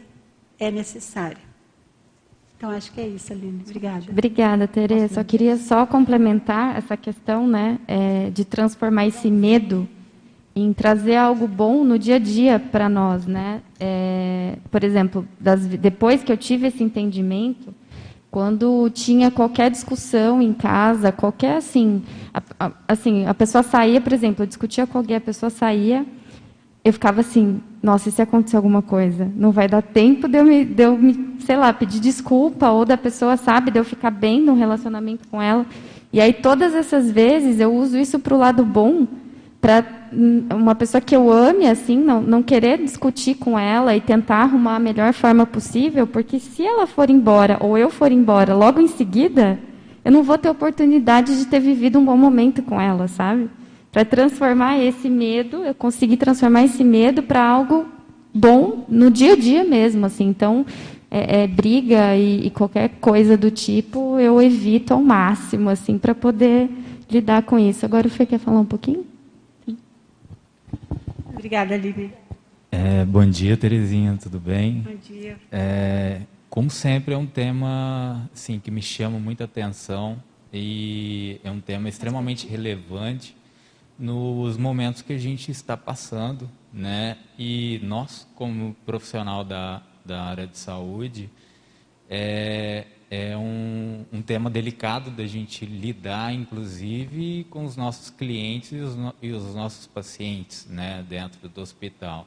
Speaker 1: é necessária. Então, acho que é isso, Aline. Obrigada.
Speaker 8: Obrigada, Tereza. Só queria só complementar essa questão né, é, de transformar esse medo em trazer algo bom no dia a dia para nós. Né? É, por exemplo, das, depois que eu tive esse entendimento, quando tinha qualquer discussão em casa, qualquer assim, a, a, assim, a pessoa saía, por exemplo, eu discutia com alguém, a pessoa saía, eu ficava assim, nossa, e se acontecer alguma coisa? Não vai dar tempo de eu, me, de eu me, sei lá, pedir desculpa, ou da pessoa, sabe, de eu ficar bem no relacionamento com ela. E aí, todas essas vezes, eu uso isso para o lado bom, para uma pessoa que eu ame, assim, não, não querer discutir com ela e tentar arrumar a melhor forma possível, porque se ela for embora, ou eu for embora logo em seguida, eu não vou ter oportunidade de ter vivido um bom momento com ela, sabe? para transformar esse medo, eu consegui transformar esse medo para algo bom no dia a dia mesmo, assim. Então, é, é, briga e, e, qualquer coisa do tipo eu evito ao máximo, assim, para poder lidar com isso. Agora o Fê quer falar um pouquinho?
Speaker 1: Obrigada, Lívia.
Speaker 9: É, bom dia, Terezinha, tudo bem?
Speaker 1: Bom dia.
Speaker 9: É, como sempre, é um tema assim, que me chama muita atenção e é um tema extremamente relevante nos momentos que a gente está passando, né? E nós, como profissional da, da área de saúde, é, é um, um tema delicado da gente lidar, inclusive, com os nossos clientes e os, e os nossos pacientes, né? Dentro do hospital,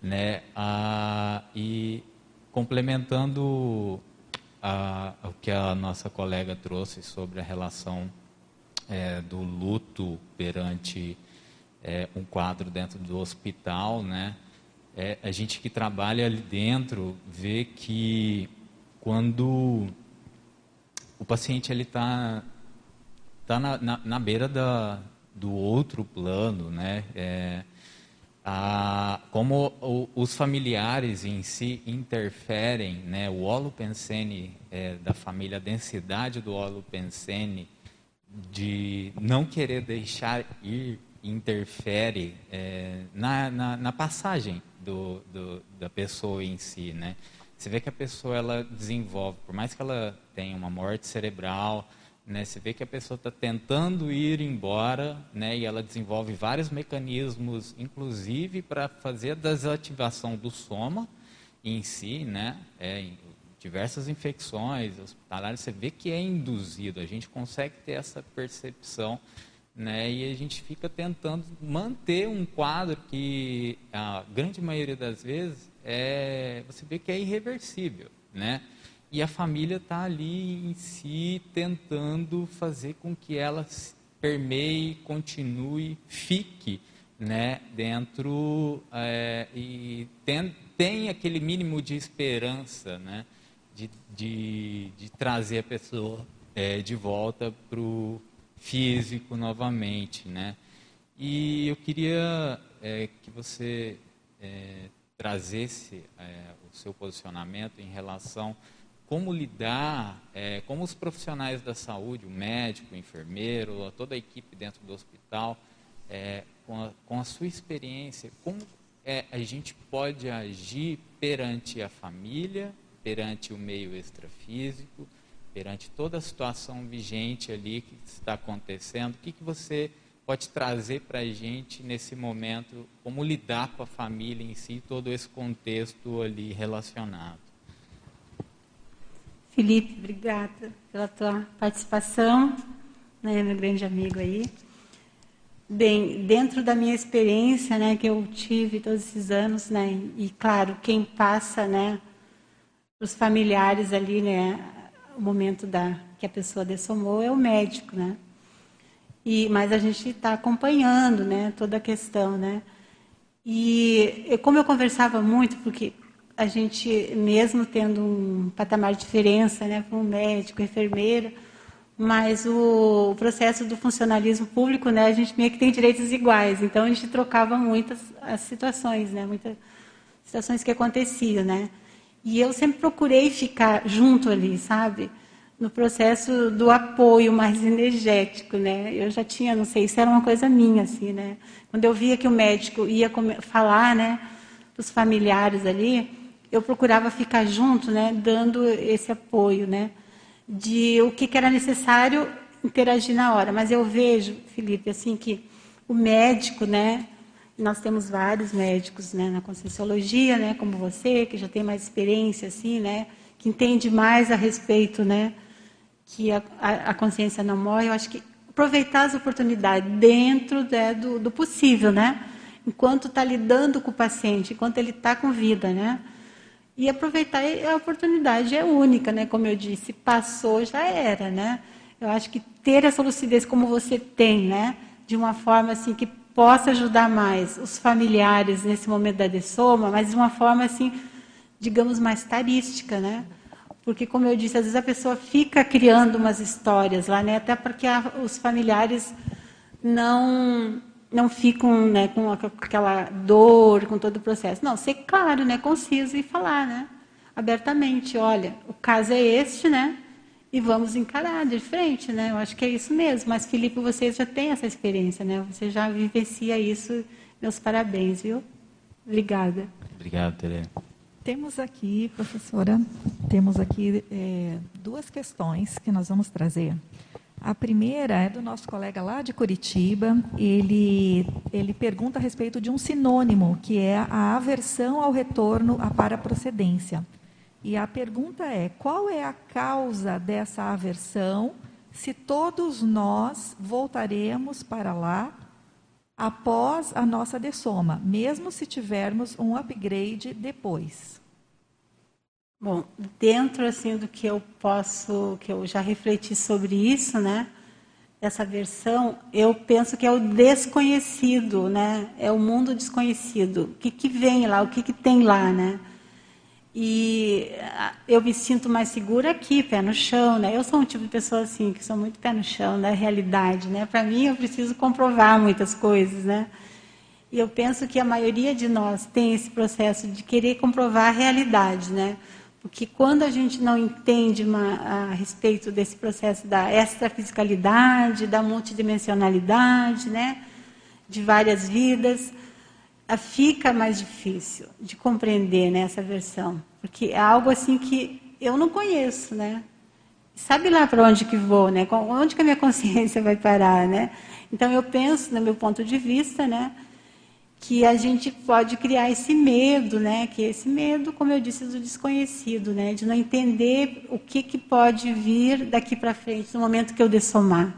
Speaker 9: né? Ah, e complementando a, o que a nossa colega trouxe sobre a relação é, do luto perante é, um quadro dentro do hospital, né? É, a gente que trabalha ali dentro vê que quando o paciente ele está tá na, na, na, beira da, do outro plano, né? É, a, como o, os familiares em si interferem, né? O holopensene é, da família, a densidade do holopensene de não querer deixar ir interfere é, na, na, na, passagem do, do, da pessoa em si, né? Você vê que a pessoa ela desenvolve, por mais que ela tenha uma morte cerebral, Né? Você vê que a pessoa está tentando ir embora, né? e ela desenvolve vários mecanismos, inclusive para fazer a desativação do soma em si, né? É, diversas infecções hospitalares, você vê que é induzido, a gente consegue ter essa percepção, né? e a gente fica tentando manter um quadro que, a grande maioria das vezes, é, você vê que é irreversível. Né? e a família está ali em si tentando fazer com que ela permeie, continue, fique né, dentro é, e tem, tem aquele mínimo de esperança né, de, de, de trazer a pessoa é, de volta para o físico novamente. Né? E eu queria é, que você é, trazesse é, o seu posicionamento em relação como lidar, é, como os profissionais da saúde, o médico, o enfermeiro, toda a equipe dentro do hospital, é, com, a, com, a, sua experiência, como é, a gente pode agir perante a família, perante o meio extrafísico, perante toda a situação vigente ali que está acontecendo, o que, que você pode trazer para a gente nesse momento, como lidar com a família em si, todo esse contexto ali relacionado?
Speaker 1: Felipe, obrigada pela tua participação, né, meu grande amigo aí. Bem, dentro da minha experiência, né, que eu tive todos esses anos, né, e claro, quem passa, né, os familiares ali, né, o momento da que a pessoa dessomou é o médico, né. E mas a gente está acompanhando, né, toda a questão, né. E como eu conversava muito, porque a gente, mesmo tendo um patamar de diferença né, um médico, enfermeira, mas o, o, processo do funcionalismo público, né, a gente meio que tem direitos iguais. Então, a gente trocava muitas as situações, né, muitas situações que aconteciam. Né? E eu sempre procurei ficar junto ali, sabe? No processo do apoio mais energético, né? Eu já tinha, não sei, isso era uma coisa minha, assim, né? Quando eu via que o médico ia falar, né, para os familiares ali, eu procurava ficar junto, né, dando esse apoio, né, de o que, que era necessário interagir na hora. Mas eu vejo, Felipe, assim que o médico, né, nós temos vários médicos, né, na conscienciologia, né, como você, que já tem mais experiência, assim, né, que entende mais a respeito, né, que a, a, consciência não morre. Eu acho que aproveitar as oportunidades dentro né, do, do possível, né, enquanto está lidando com o paciente, enquanto ele está com vida, né e aproveitar a oportunidade é única, né? Como eu disse, passou já era, né? Eu acho que ter essa lucidez como você tem, né? De uma forma assim que possa ajudar mais os familiares nesse momento da dessoma, mas de uma forma assim, digamos mais tarística, né? Porque como eu disse, às vezes a pessoa fica criando umas histórias lá, né? Até porque a, os familiares não não ficam né, com aquela dor, com todo o processo. Não, ser claro, né, conciso e falar, né, abertamente, olha, o caso é este, né, e vamos encarar de frente, né? Eu acho que é isso mesmo. Mas Felipe, você já tem essa experiência, né? Você já vivencia isso. Meus parabéns, viu? Obrigada.
Speaker 9: Obrigado, Tere.
Speaker 2: Temos aqui, professora, temos aqui é, duas questões que nós vamos trazer. A primeira é do nosso colega lá de Curitiba. Ele, ele pergunta a respeito de um sinônimo, que é a aversão ao retorno à paraprocedência. E a pergunta é: qual é a causa dessa aversão se todos nós voltaremos para lá após a nossa dessoma, mesmo se tivermos um upgrade depois?
Speaker 1: Bom, dentro assim do que eu posso, que eu já refleti sobre isso, né? Essa versão, eu penso que é o desconhecido, né? É o mundo desconhecido. O que, que vem lá? O que, que tem lá, né? E ah, eu me sinto mais segura aqui, pé no chão, né? Eu sou um tipo de pessoa assim que sou muito pé no chão da né? realidade, né? Para mim, eu preciso comprovar muitas coisas, né? E eu penso que a maioria de nós tem esse processo de querer comprovar a realidade, né? Porque quando a gente não entende uma, a respeito desse processo da extrafisicalidade, da multidimensionalidade, né, de várias vidas, fica mais difícil de compreender né, essa versão. Porque é algo assim que eu não conheço, né? sabe lá para onde que vou, né? Onde que a minha consciência vai parar, né? Então eu penso, no meu ponto de vista, né, que a gente pode criar esse medo, né? Que esse medo, como eu disse, do desconhecido, né? De não entender o que que pode vir daqui para frente no momento que eu dessomar.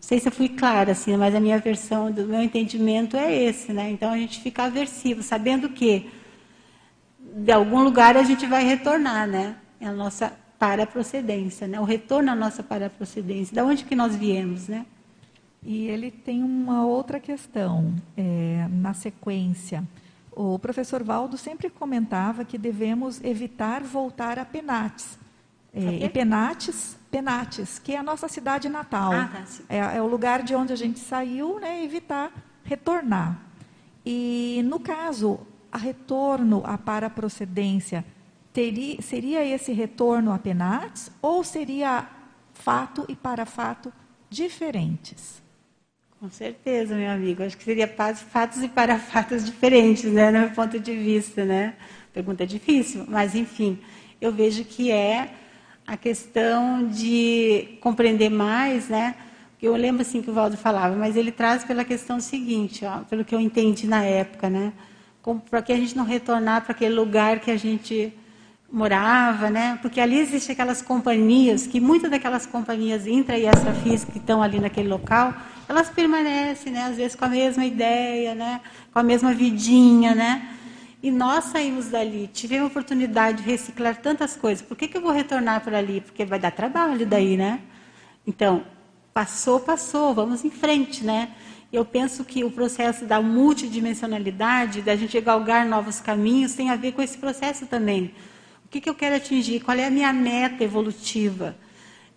Speaker 1: Não sei se eu fui clara assim, mas a minha versão do meu entendimento é esse, né? Então a gente fica aversivo, sabendo que de algum lugar a gente vai retornar, né? É a nossa para-procedência, né? O retorno à nossa para-procedência. Da onde que nós viemos, né?
Speaker 2: E ele tem uma outra questão é, na sequência. O professor Valdo sempre comentava que devemos evitar voltar a Penates. É, e Penates, Penates, que é a nossa cidade natal. Ah, tá, é, é, o lugar de onde a gente saiu, né? Evitar retornar. E no caso, a retorno à paraprocedência, teria, seria esse retorno a Penates ou seria fato e para fato diferentes?
Speaker 1: Com certeza, meu amigo. Acho que seria fatos e para fatos diferentes, né, no meu ponto de vista, né? Pergunta difícil, mas enfim, eu vejo que é a questão de compreender mais, né? Eu lembro assim que o Valdo falava, mas ele traz pela questão seguinte, ó, pelo que eu entendi na época, né? Para que a gente não retornar para aquele lugar que a gente morava, né? Porque ali existem aquelas companhias, que muitas daquelas companhias intra e extrafísicas que estão ali naquele local, elas permanecem, né? Às vezes com a mesma ideia, né? Com a mesma vidinha, né? E nós saímos dali, tivemos a oportunidade de reciclar tantas coisas. Por que, que eu vou retornar para ali? Porque vai dar trabalho daí, né? Então, passou, passou, vamos em frente, né? Eu penso que o processo da multidimensionalidade, da gente galgar novos caminhos, tem a ver com esse processo também o que, que eu quero atingir? Qual é a minha meta evolutiva?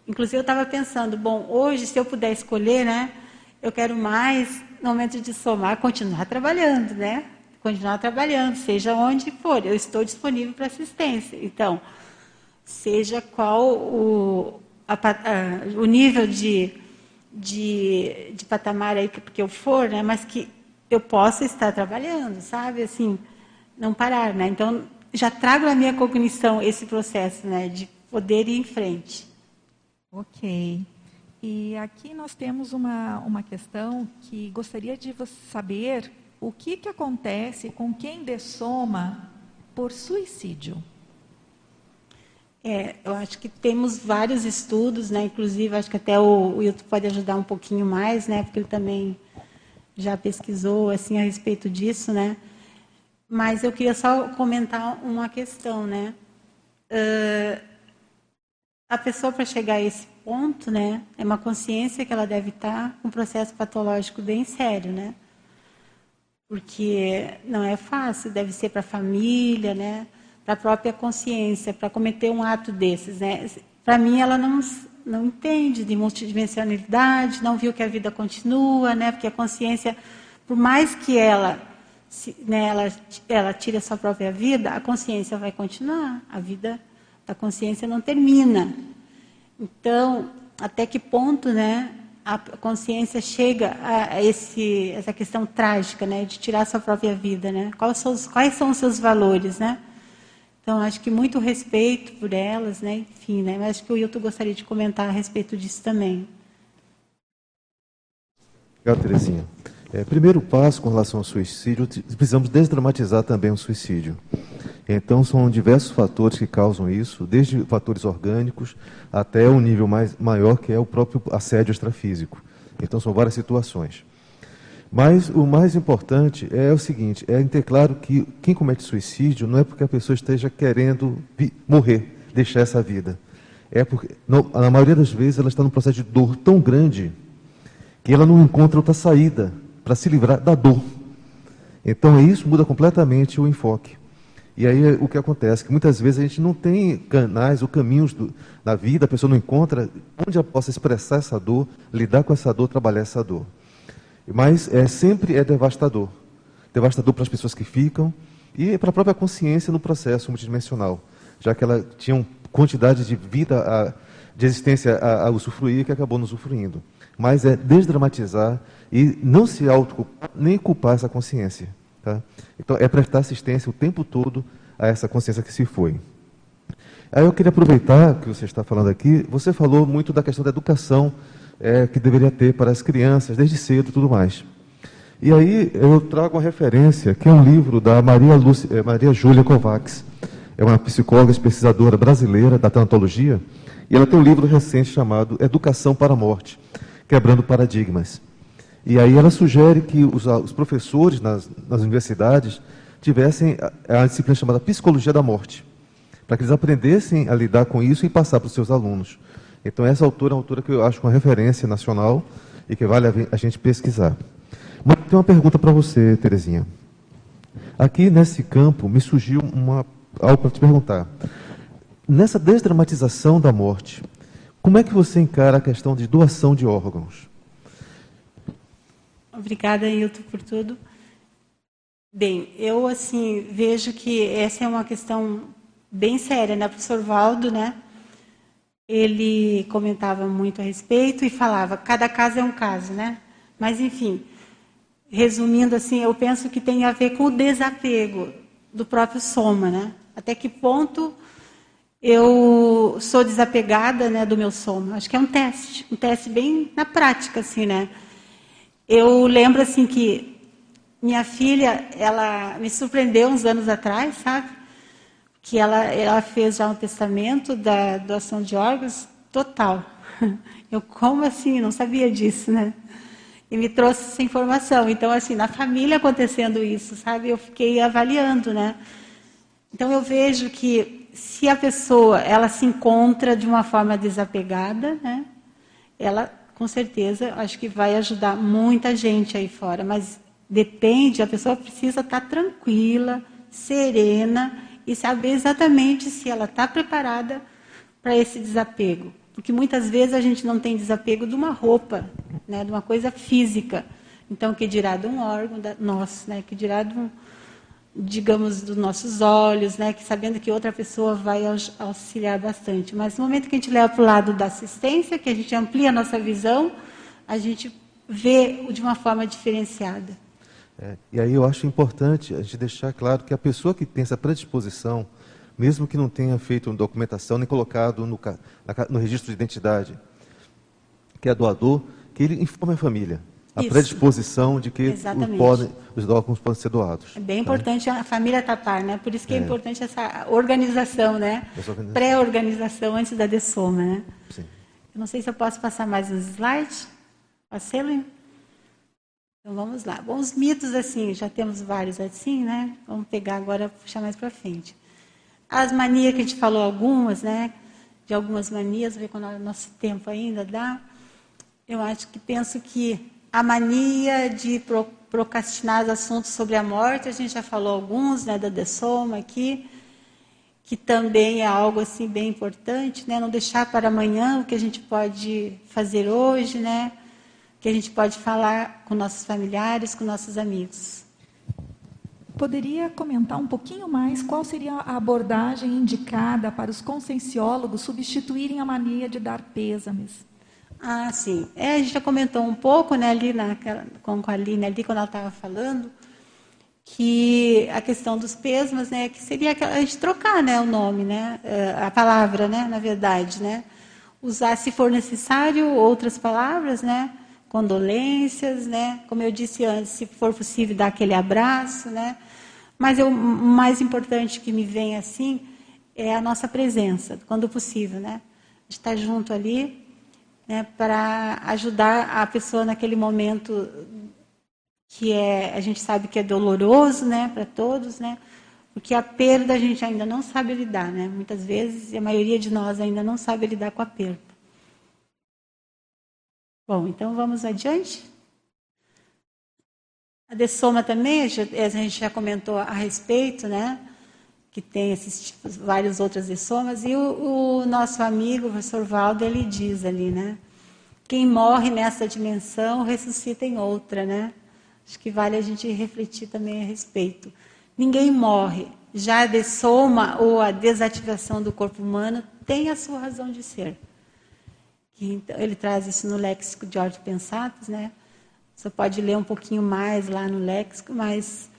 Speaker 1: Inclusive, eu estava pensando, bom, hoje, se eu puder escolher, né, eu quero mais, no momento de somar, continuar trabalhando, né? Continuar trabalhando, seja onde for, eu estou disponível para assistência. Então, seja qual o, a, a, o nível de, de, de patamar aí que, que eu for, né, mas que eu possa estar trabalhando, sabe? Assim, não parar, né? Então, já trago na minha cognição esse processo, né, de poder ir em frente.
Speaker 2: Ok. E aqui nós temos uma, uma questão que gostaria de saber o que, que acontece com quem dessoma por suicídio.
Speaker 1: É, eu acho que temos vários estudos, né? Inclusive, acho que até o, YouTube pode ajudar um pouquinho mais, né? Porque ele também já pesquisou assim a respeito disso, né? Mas eu queria só comentar uma questão, né? Uh, a pessoa para chegar a esse ponto, né, é uma consciência que ela deve estar com um processo patológico bem sério, né? Porque não é fácil, deve ser para a família, né? Para a própria consciência, para cometer um ato desses, né? Para mim, ela não não entende de multidimensionalidade, não viu que a vida continua, né? Porque a consciência, por mais que ela se, né, ela, ela tira a sua própria vida, a consciência vai continuar. A vida da consciência não termina. Então, até que ponto né, a consciência chega a, esse, essa questão trágica né, de tirar sua própria vida? Né? Quais, são os, quais são os seus valores? Né? Então, acho que muito respeito por elas, né? enfim, né? mas acho que o Hilton gostaria de comentar a respeito disso também.
Speaker 5: Obrigado, Terezinha. É, primeiro passo com relação ao suicídio, precisamos desdramatizar também o suicídio. Então, são diversos fatores que causam isso, desde fatores orgânicos até o nível mais, maior, que é o próprio assédio extrafísico. Então, são várias situações. Mas o mais importante é o seguinte: é ter claro que quem comete suicídio não é porque a pessoa esteja querendo morrer, deixar essa vida. É porque, na maioria das vezes, ela está num processo de dor tão grande que ela não encontra outra saída para se livrar da dor. Então isso muda completamente o enfoque. E aí o que acontece? Que muitas vezes a gente não tem canais ou caminhos do, da vida, a pessoa não encontra onde ela possa expressar essa dor, lidar com essa dor, trabalhar essa dor. Mas é, sempre é devastador. Devastador para as pessoas que ficam e para a própria consciência no processo multidimensional, já que ela tinha uma quantidade de vida, a, de existência a, a usufruir que acabou não usufruindo. Mas é desdramatizar e não se autoculpar, nem culpar essa consciência. Tá? Então, é prestar assistência o tempo todo a essa consciência que se foi. Aí eu queria aproveitar que você está falando aqui, você falou muito da questão da educação é, que deveria ter para as crianças, desde cedo e tudo mais. E aí eu trago uma referência, que é um livro da Maria, Lúcia, é, Maria Júlia Kovacs, é uma psicóloga pesquisadora brasileira da tanatologia, e ela tem um livro recente chamado Educação para a Morte, Quebrando Paradigmas. E aí ela sugere que os, os professores nas, nas universidades tivessem a, a disciplina chamada Psicologia da Morte para que eles aprendessem a lidar com isso e passar para os seus alunos. Então, essa autora é uma autora que eu acho uma referência nacional e que vale a gente pesquisar. Mas tem uma pergunta para você, Terezinha. Aqui nesse campo me surgiu uma, algo para te perguntar. Nessa desdramatização da morte, como é que você encara a questão de doação de órgãos?
Speaker 1: Obrigada, Hilton, por tudo. Bem, eu assim vejo que essa é uma questão bem séria, né? O professor Valdo, né? Ele comentava muito a respeito e falava, cada caso é um caso, né? Mas, enfim, resumindo assim, eu penso que tem a ver com o desapego do próprio soma, né? Até que ponto eu sou desapegada, né, do meu soma? Acho que é um teste, um teste bem na prática, assim, né? Eu lembro assim que minha filha, ela me surpreendeu uns anos atrás, sabe? que ela, ela fez já um testamento da doação de órgãos total. Eu, como assim? Não sabia disso, né? E me trouxe essa informação. Então, assim, na família acontecendo isso, sabe? Eu fiquei avaliando, né? Então, eu vejo que se a pessoa, ela se encontra de uma forma desapegada, né? Ela, com certeza, acho que vai ajudar muita gente aí fora. Mas depende, a pessoa precisa estar tranquila, serena e saber exatamente se ela está preparada para esse desapego. Porque muitas vezes a gente não tem desapego de uma roupa, né, de uma coisa física. Então, que dirá de um órgão da, nosso, né, que dirá de um, digamos, dos nossos olhos, né, que sabendo que outra pessoa vai auxiliar bastante. Mas no momento que a gente leva para o lado da assistência, que a gente amplia a nossa visão, a gente vê de uma forma diferenciada.
Speaker 5: É, e aí eu acho importante a gente deixar claro que a pessoa que tem essa predisposição, mesmo que não tenha feito uma documentação nem colocado no, no registro de identidade, que é doador, que ele informe a família. A Isso. predisposição de que podem, os órgãos podem ser doados.
Speaker 1: É bem né? importante a família tapar, né? Por isso que é, é importante essa organização, né? Pré-organização antes da dessoma, né? Sim. Eu não sei se eu posso passar mais uns slides. Posso então vamos lá. Bom, os mitos, assim, já temos vários assim, né? Vamos pegar agora, puxar mais para frente. As manias que a gente falou algumas, né? De algumas manias, ver quando o nosso tempo ainda dá. Eu acho que penso que a mania de pro, procrastinar assuntos sobre a morte, a gente já falou alguns, né? Da dessoma aqui, que também é algo assim bem importante, né? Não deixar para amanhã o que a gente pode fazer hoje, né? que a gente pode falar com nossos familiares, com nossos amigos.
Speaker 2: Poderia comentar um pouquinho mais qual seria a abordagem indicada para os conscienciólogos substituírem a mania de dar pêsames?
Speaker 1: Ah, sim. É, a gente já comentou um pouco né, ali na, com a Aline, ali, quando ela estava falando, que a questão dos pêsames, né, que seria a gente trocar né, o nome, né, eh, a palavra, né, na verdade, né, usar, se for necessário, outras palavras, né, condolências, né? Como eu disse antes, se for possível, dar aquele abraço, né? Mas o mais importante que me vem assim é a nossa presença, quando possível, né? Estar junto ali, né? Para ajudar a pessoa naquele momento que é, a gente sabe que é doloroso, né? Para todos, né? Porque a perda a gente ainda não sabe lidar, né? Muitas vezes, a maioria de nós ainda não sabe lidar com a perda. Bom, então vamos adiante. A dessoma também, a gente já comentou a respeito, né? Que tem esses tipos, vários outras dessomas. E o, o nosso amigo, o professor Valdo, ele diz ali, né? Quem morre nessa dimensão ressuscita em outra, né? Acho que vale a gente refletir também a respeito. Ninguém morre. Já a dessoma ou a desativação do corpo humano tem a sua razão de ser. Então, ele traz isso no léxico de Ordem Pensatos, né? Você pode ler um pouquinho mais lá no léxico, mas,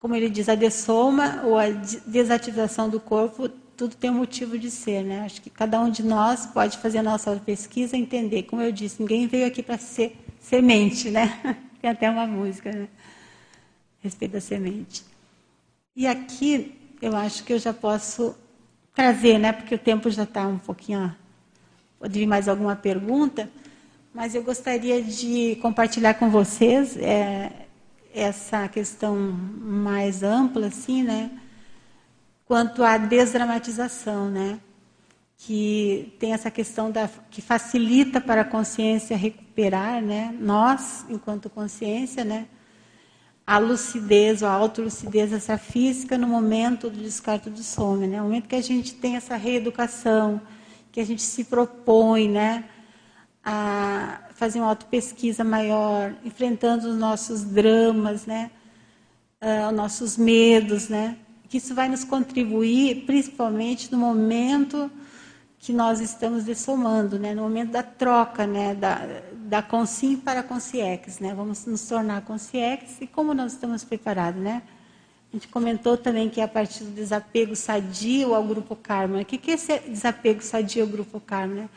Speaker 1: como ele diz, a dessoma ou a desativação do corpo tudo tem um motivo de ser, né? Acho que cada um de nós pode fazer a nossa pesquisa e entender. Como eu disse, ninguém veio aqui para ser semente, né? Tem até uma música, né? A respeito da semente. E aqui eu acho que eu já posso trazer, né? Porque o tempo já está um pouquinho. Pode vir mais alguma pergunta, mas eu gostaria de compartilhar com vocês é, essa questão mais ampla, assim, né? quanto à desdramatização, né? que tem essa questão da, que facilita para a consciência recuperar, né? nós, enquanto consciência, né? a lucidez, ou a autolucidez, essa física no momento do descarte do sono, né? no momento que a gente tem essa reeducação, que a gente se propõe né? a fazer uma autopesquisa maior, enfrentando os nossos dramas, né? Uh, os nossos medos, né? que isso vai nos contribuir, principalmente no momento que nós estamos dessomando, né? no momento da troca né? da, da Consim para a. Né? Vamos nos tornar Consciex e como nós estamos preparados. Né? A gente comentou também que é a partir do desapego sadio ao grupo karma. O que é esse desapego sadio ao grupo karma? Né?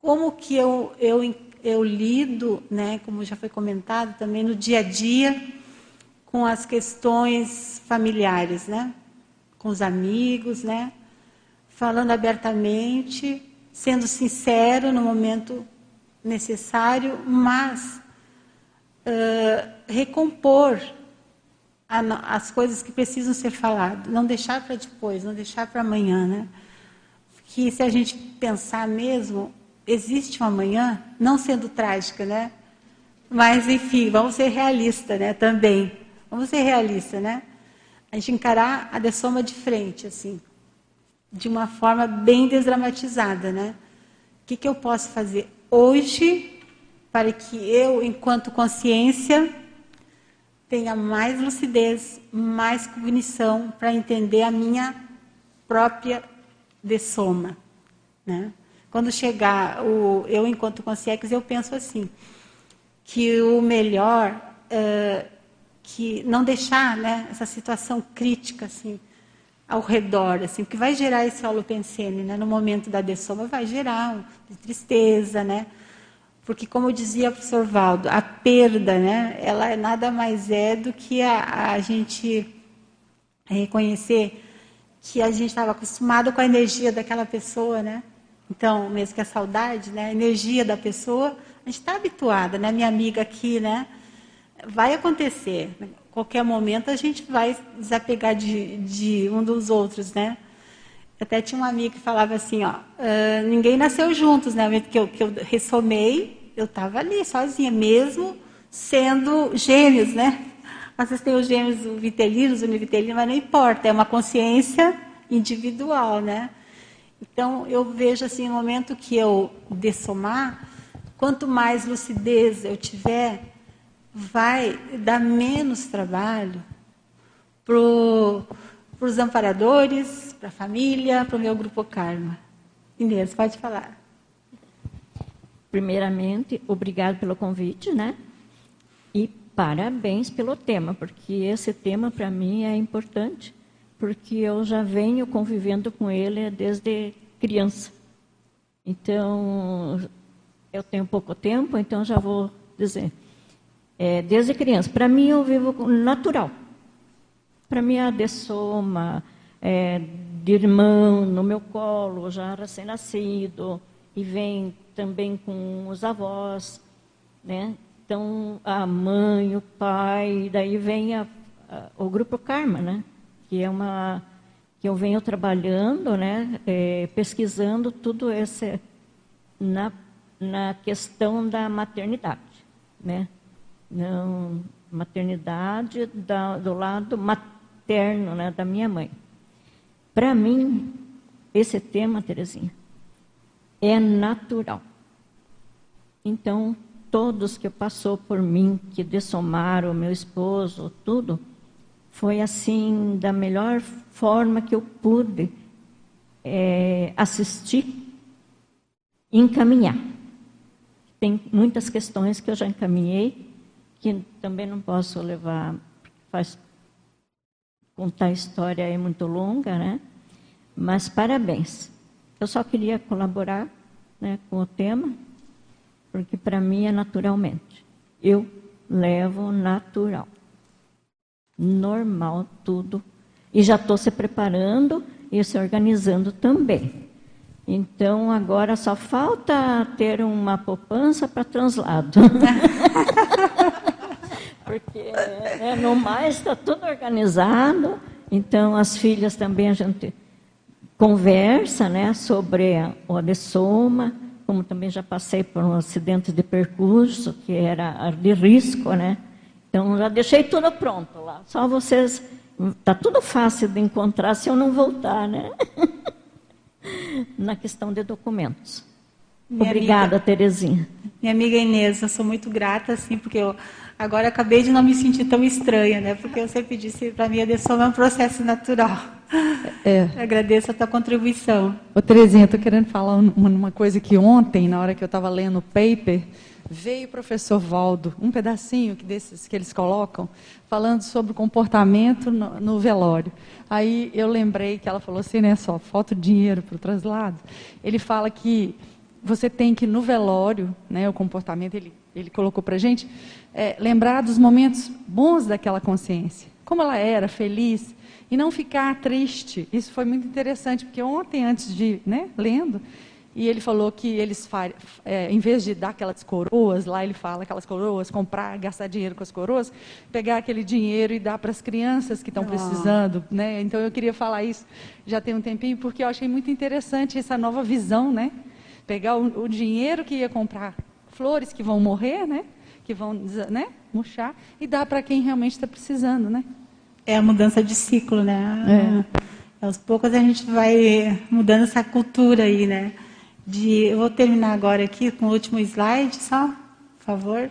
Speaker 1: Como que eu, eu, eu lido, né? como já foi comentado também, no dia a dia, com as questões familiares, né? Com os amigos, né? Falando abertamente, sendo sincero no momento necessário, mas uh, recompor a, as coisas que precisam ser faladas, não deixar para depois, não deixar para amanhã, né? Que se a gente pensar mesmo, existe um amanhã, não sendo trágica, né? Mas enfim, vamos ser realistas, né? Também Vamos ser realistas, né? A gente encarar a dessoma de frente, assim, de uma forma bem desdramatizada, né? O que, que eu posso fazer hoje para que eu, enquanto consciência, tenha mais lucidez, mais cognição para entender a minha própria dessoma, né? Quando chegar o eu enquanto consciência, eu penso assim que o melhor uh, que não deixar né, essa situação crítica assim ao redor, assim, o que vai gerar esse holopensene, né, no momento da dessoma, vai gerar tristeza, né? Porque, como dizia o professor Valdo, a perda, né, ela é nada mais é do que a, a gente reconhecer que a gente estava acostumado com a energia daquela pessoa, né? Então, mesmo que a saudade, né, a energia da pessoa, a gente está habituada, né? Minha amiga aqui, né? vai acontecer. Qualquer momento a gente vai desapegar de, de um dos outros, né? Até tinha um amigo que falava assim, ó, uh, ninguém nasceu juntos, né? Momento que eu, que eu ressomei, eu estava ali, sozinha, mesmo sendo gêmeos, né? Às vezes tem os gêmeos vitelinos, univitelinos, mas não importa, é uma consciência individual, né? Então, eu vejo assim, no momento que eu dessomar, quanto mais lucidez eu tiver, vai dar menos trabalho para os amparadores, para a família, para o meu grupo Karma. Inês, pode falar.
Speaker 6: Primeiramente, obrigado pelo convite, né? E parabéns pelo tema, porque esse tema para mim é importante, porque eu já venho convivendo com ele desde criança. Então, eu tenho pouco tempo, então já vou dizer é, desde criança. Para mim, eu vivo natural. Para mim, a dessoma, é, de irmão no meu colo, já recém-nascido, e vem também com os avós, né? Então, a mãe, o pai, daí vem a, a, o grupo Karma, né? Que é uma que eu venho trabalhando, né? É, pesquisando tudo esse na na questão da maternidade, né? não, maternidade da, do lado materno né, da minha mãe. Para mim, esse tema, Terezinha, é natural. Então, todos que passou por mim, que dessomaram meu esposo, tudo, foi assim, da melhor forma que eu pude é, assistir e encaminhar. Tem muitas questões que eu já encaminhei, que também não posso levar, faz, contar a história é muito longa, né? Mas parabéns. Eu só queria colaborar né, com o tema, porque para mim é naturalmente. Eu levo natural. Normal tudo. E já estou se preparando e se organizando também. Então, agora só falta ter uma poupança para translado. Porque né, no mais está tudo organizado. Então, as filhas também a gente conversa né, sobre o adessoma, como também já passei por um acidente de percurso, que era de risco, né? Então, já deixei tudo pronto lá. Só vocês... Está tudo fácil de encontrar se eu não voltar, né? Na questão de documentos. Minha Obrigada, amiga, Terezinha.
Speaker 1: Minha amiga Inês, eu sou muito grata, assim, porque eu agora acabei de não me sentir tão estranha, né? Porque eu sempre disse, para mim, a adesão é um processo natural. É. Agradeço a tua contribuição.
Speaker 4: Ô, Terezinha, estou querendo falar uma coisa que ontem, na hora que eu estava lendo o paper, veio o professor Valdo, um pedacinho desses que eles colocam, falando sobre o comportamento no, no, velório. Aí eu lembrei que ela falou assim, né, só, falta dinheiro para o traslado. Ele fala que você tem que, no velório, né, o comportamento, ele, ele colocou para gente, é, lembrar dos momentos bons daquela consciência. Como ela era, feliz, e não ficar triste. Isso foi muito interessante, porque ontem, antes de, né, lendo, e ele falou que eles, é, em vez de dar aquelas coroas, lá ele fala aquelas coroas, comprar, gastar dinheiro com as coroas, pegar aquele dinheiro e dar para as crianças que estão oh. precisando. Né? Então eu queria falar isso já tem um tempinho, porque eu achei muito interessante essa nova visão, né? Pegar o, o dinheiro que ia comprar flores que vão morrer, né? Que vão né? murchar, e dar para quem realmente está precisando, né?
Speaker 1: É a mudança de ciclo, né? É. Aos poucos a gente vai mudando essa cultura aí, né? De. Eu vou terminar agora aqui com o último slide, só, por favor.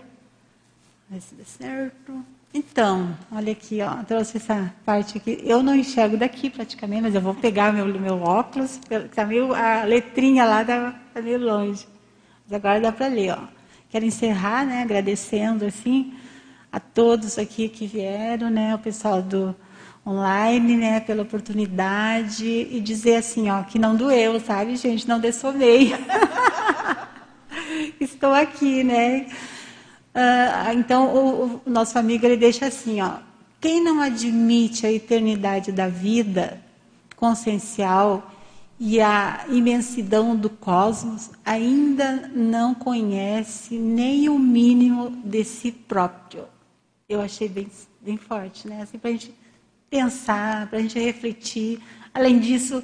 Speaker 1: Vai se der certo. Então, olha aqui, ó, trouxe essa parte aqui. Eu não enxergo daqui praticamente, mas eu vou pegar meu, meu óculos, tá meio, a letrinha lá está tá meio longe. Mas agora dá para ler, ó. Quero encerrar, né, agradecendo assim a todos aqui que vieram, né, o pessoal do online, né, pela oportunidade e dizer assim, ó, que não doeu, sabe, gente, não dessomei. Estou aqui, né? Uh, então, o, o, nosso amigo ele deixa assim, ó, quem não admite a eternidade da vida consciencial e a imensidão do cosmos ainda não conhece nem o mínimo de si próprio. Eu achei bem, bem forte, né? Assim, para a gente pensar, para a gente refletir. Além disso,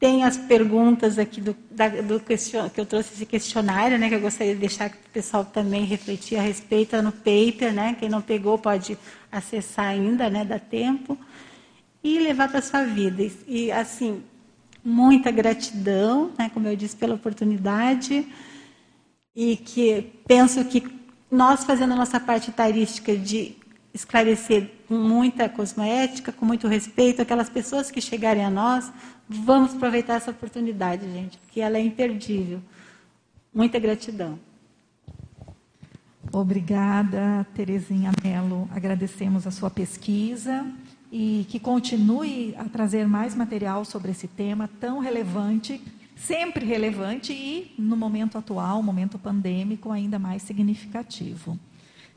Speaker 1: tem as perguntas aqui do, da, do question, que eu trouxe esse questionário, né, que eu gostaria de deixar para o pessoal também refletir a respeito no paper, né? Quem não pegou pode acessar ainda, né? Dá tempo e levar para sua vida. E, assim, muita gratidão, né? Como eu disse, pela oportunidade e que penso que nós fazendo a nossa parte tarística de esclarecer com muita cosmoética, com muito respeito, aquelas pessoas que chegarem a nós, vamos aproveitar essa oportunidade, gente, porque ela é imperdível. Muita gratidão.
Speaker 2: Obrigada, Terezinha Mello. Agradecemos a sua pesquisa e que continue a trazer mais material sobre esse tema tão relevante, sempre relevante e, no momento atual, momento pandêmico, ainda mais significativo.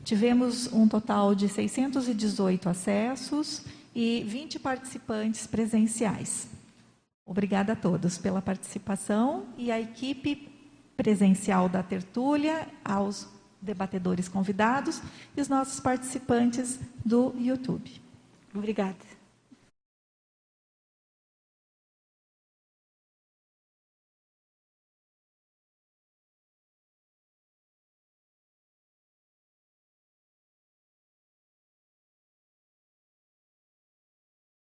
Speaker 2: Tivemos um total de 618 acessos e 20 participantes presenciais. Obrigada a todos pela participação e à equipe presencial da tertúlia, aos debatedores convidados e os nossos participantes do YouTube.
Speaker 1: Obrigada.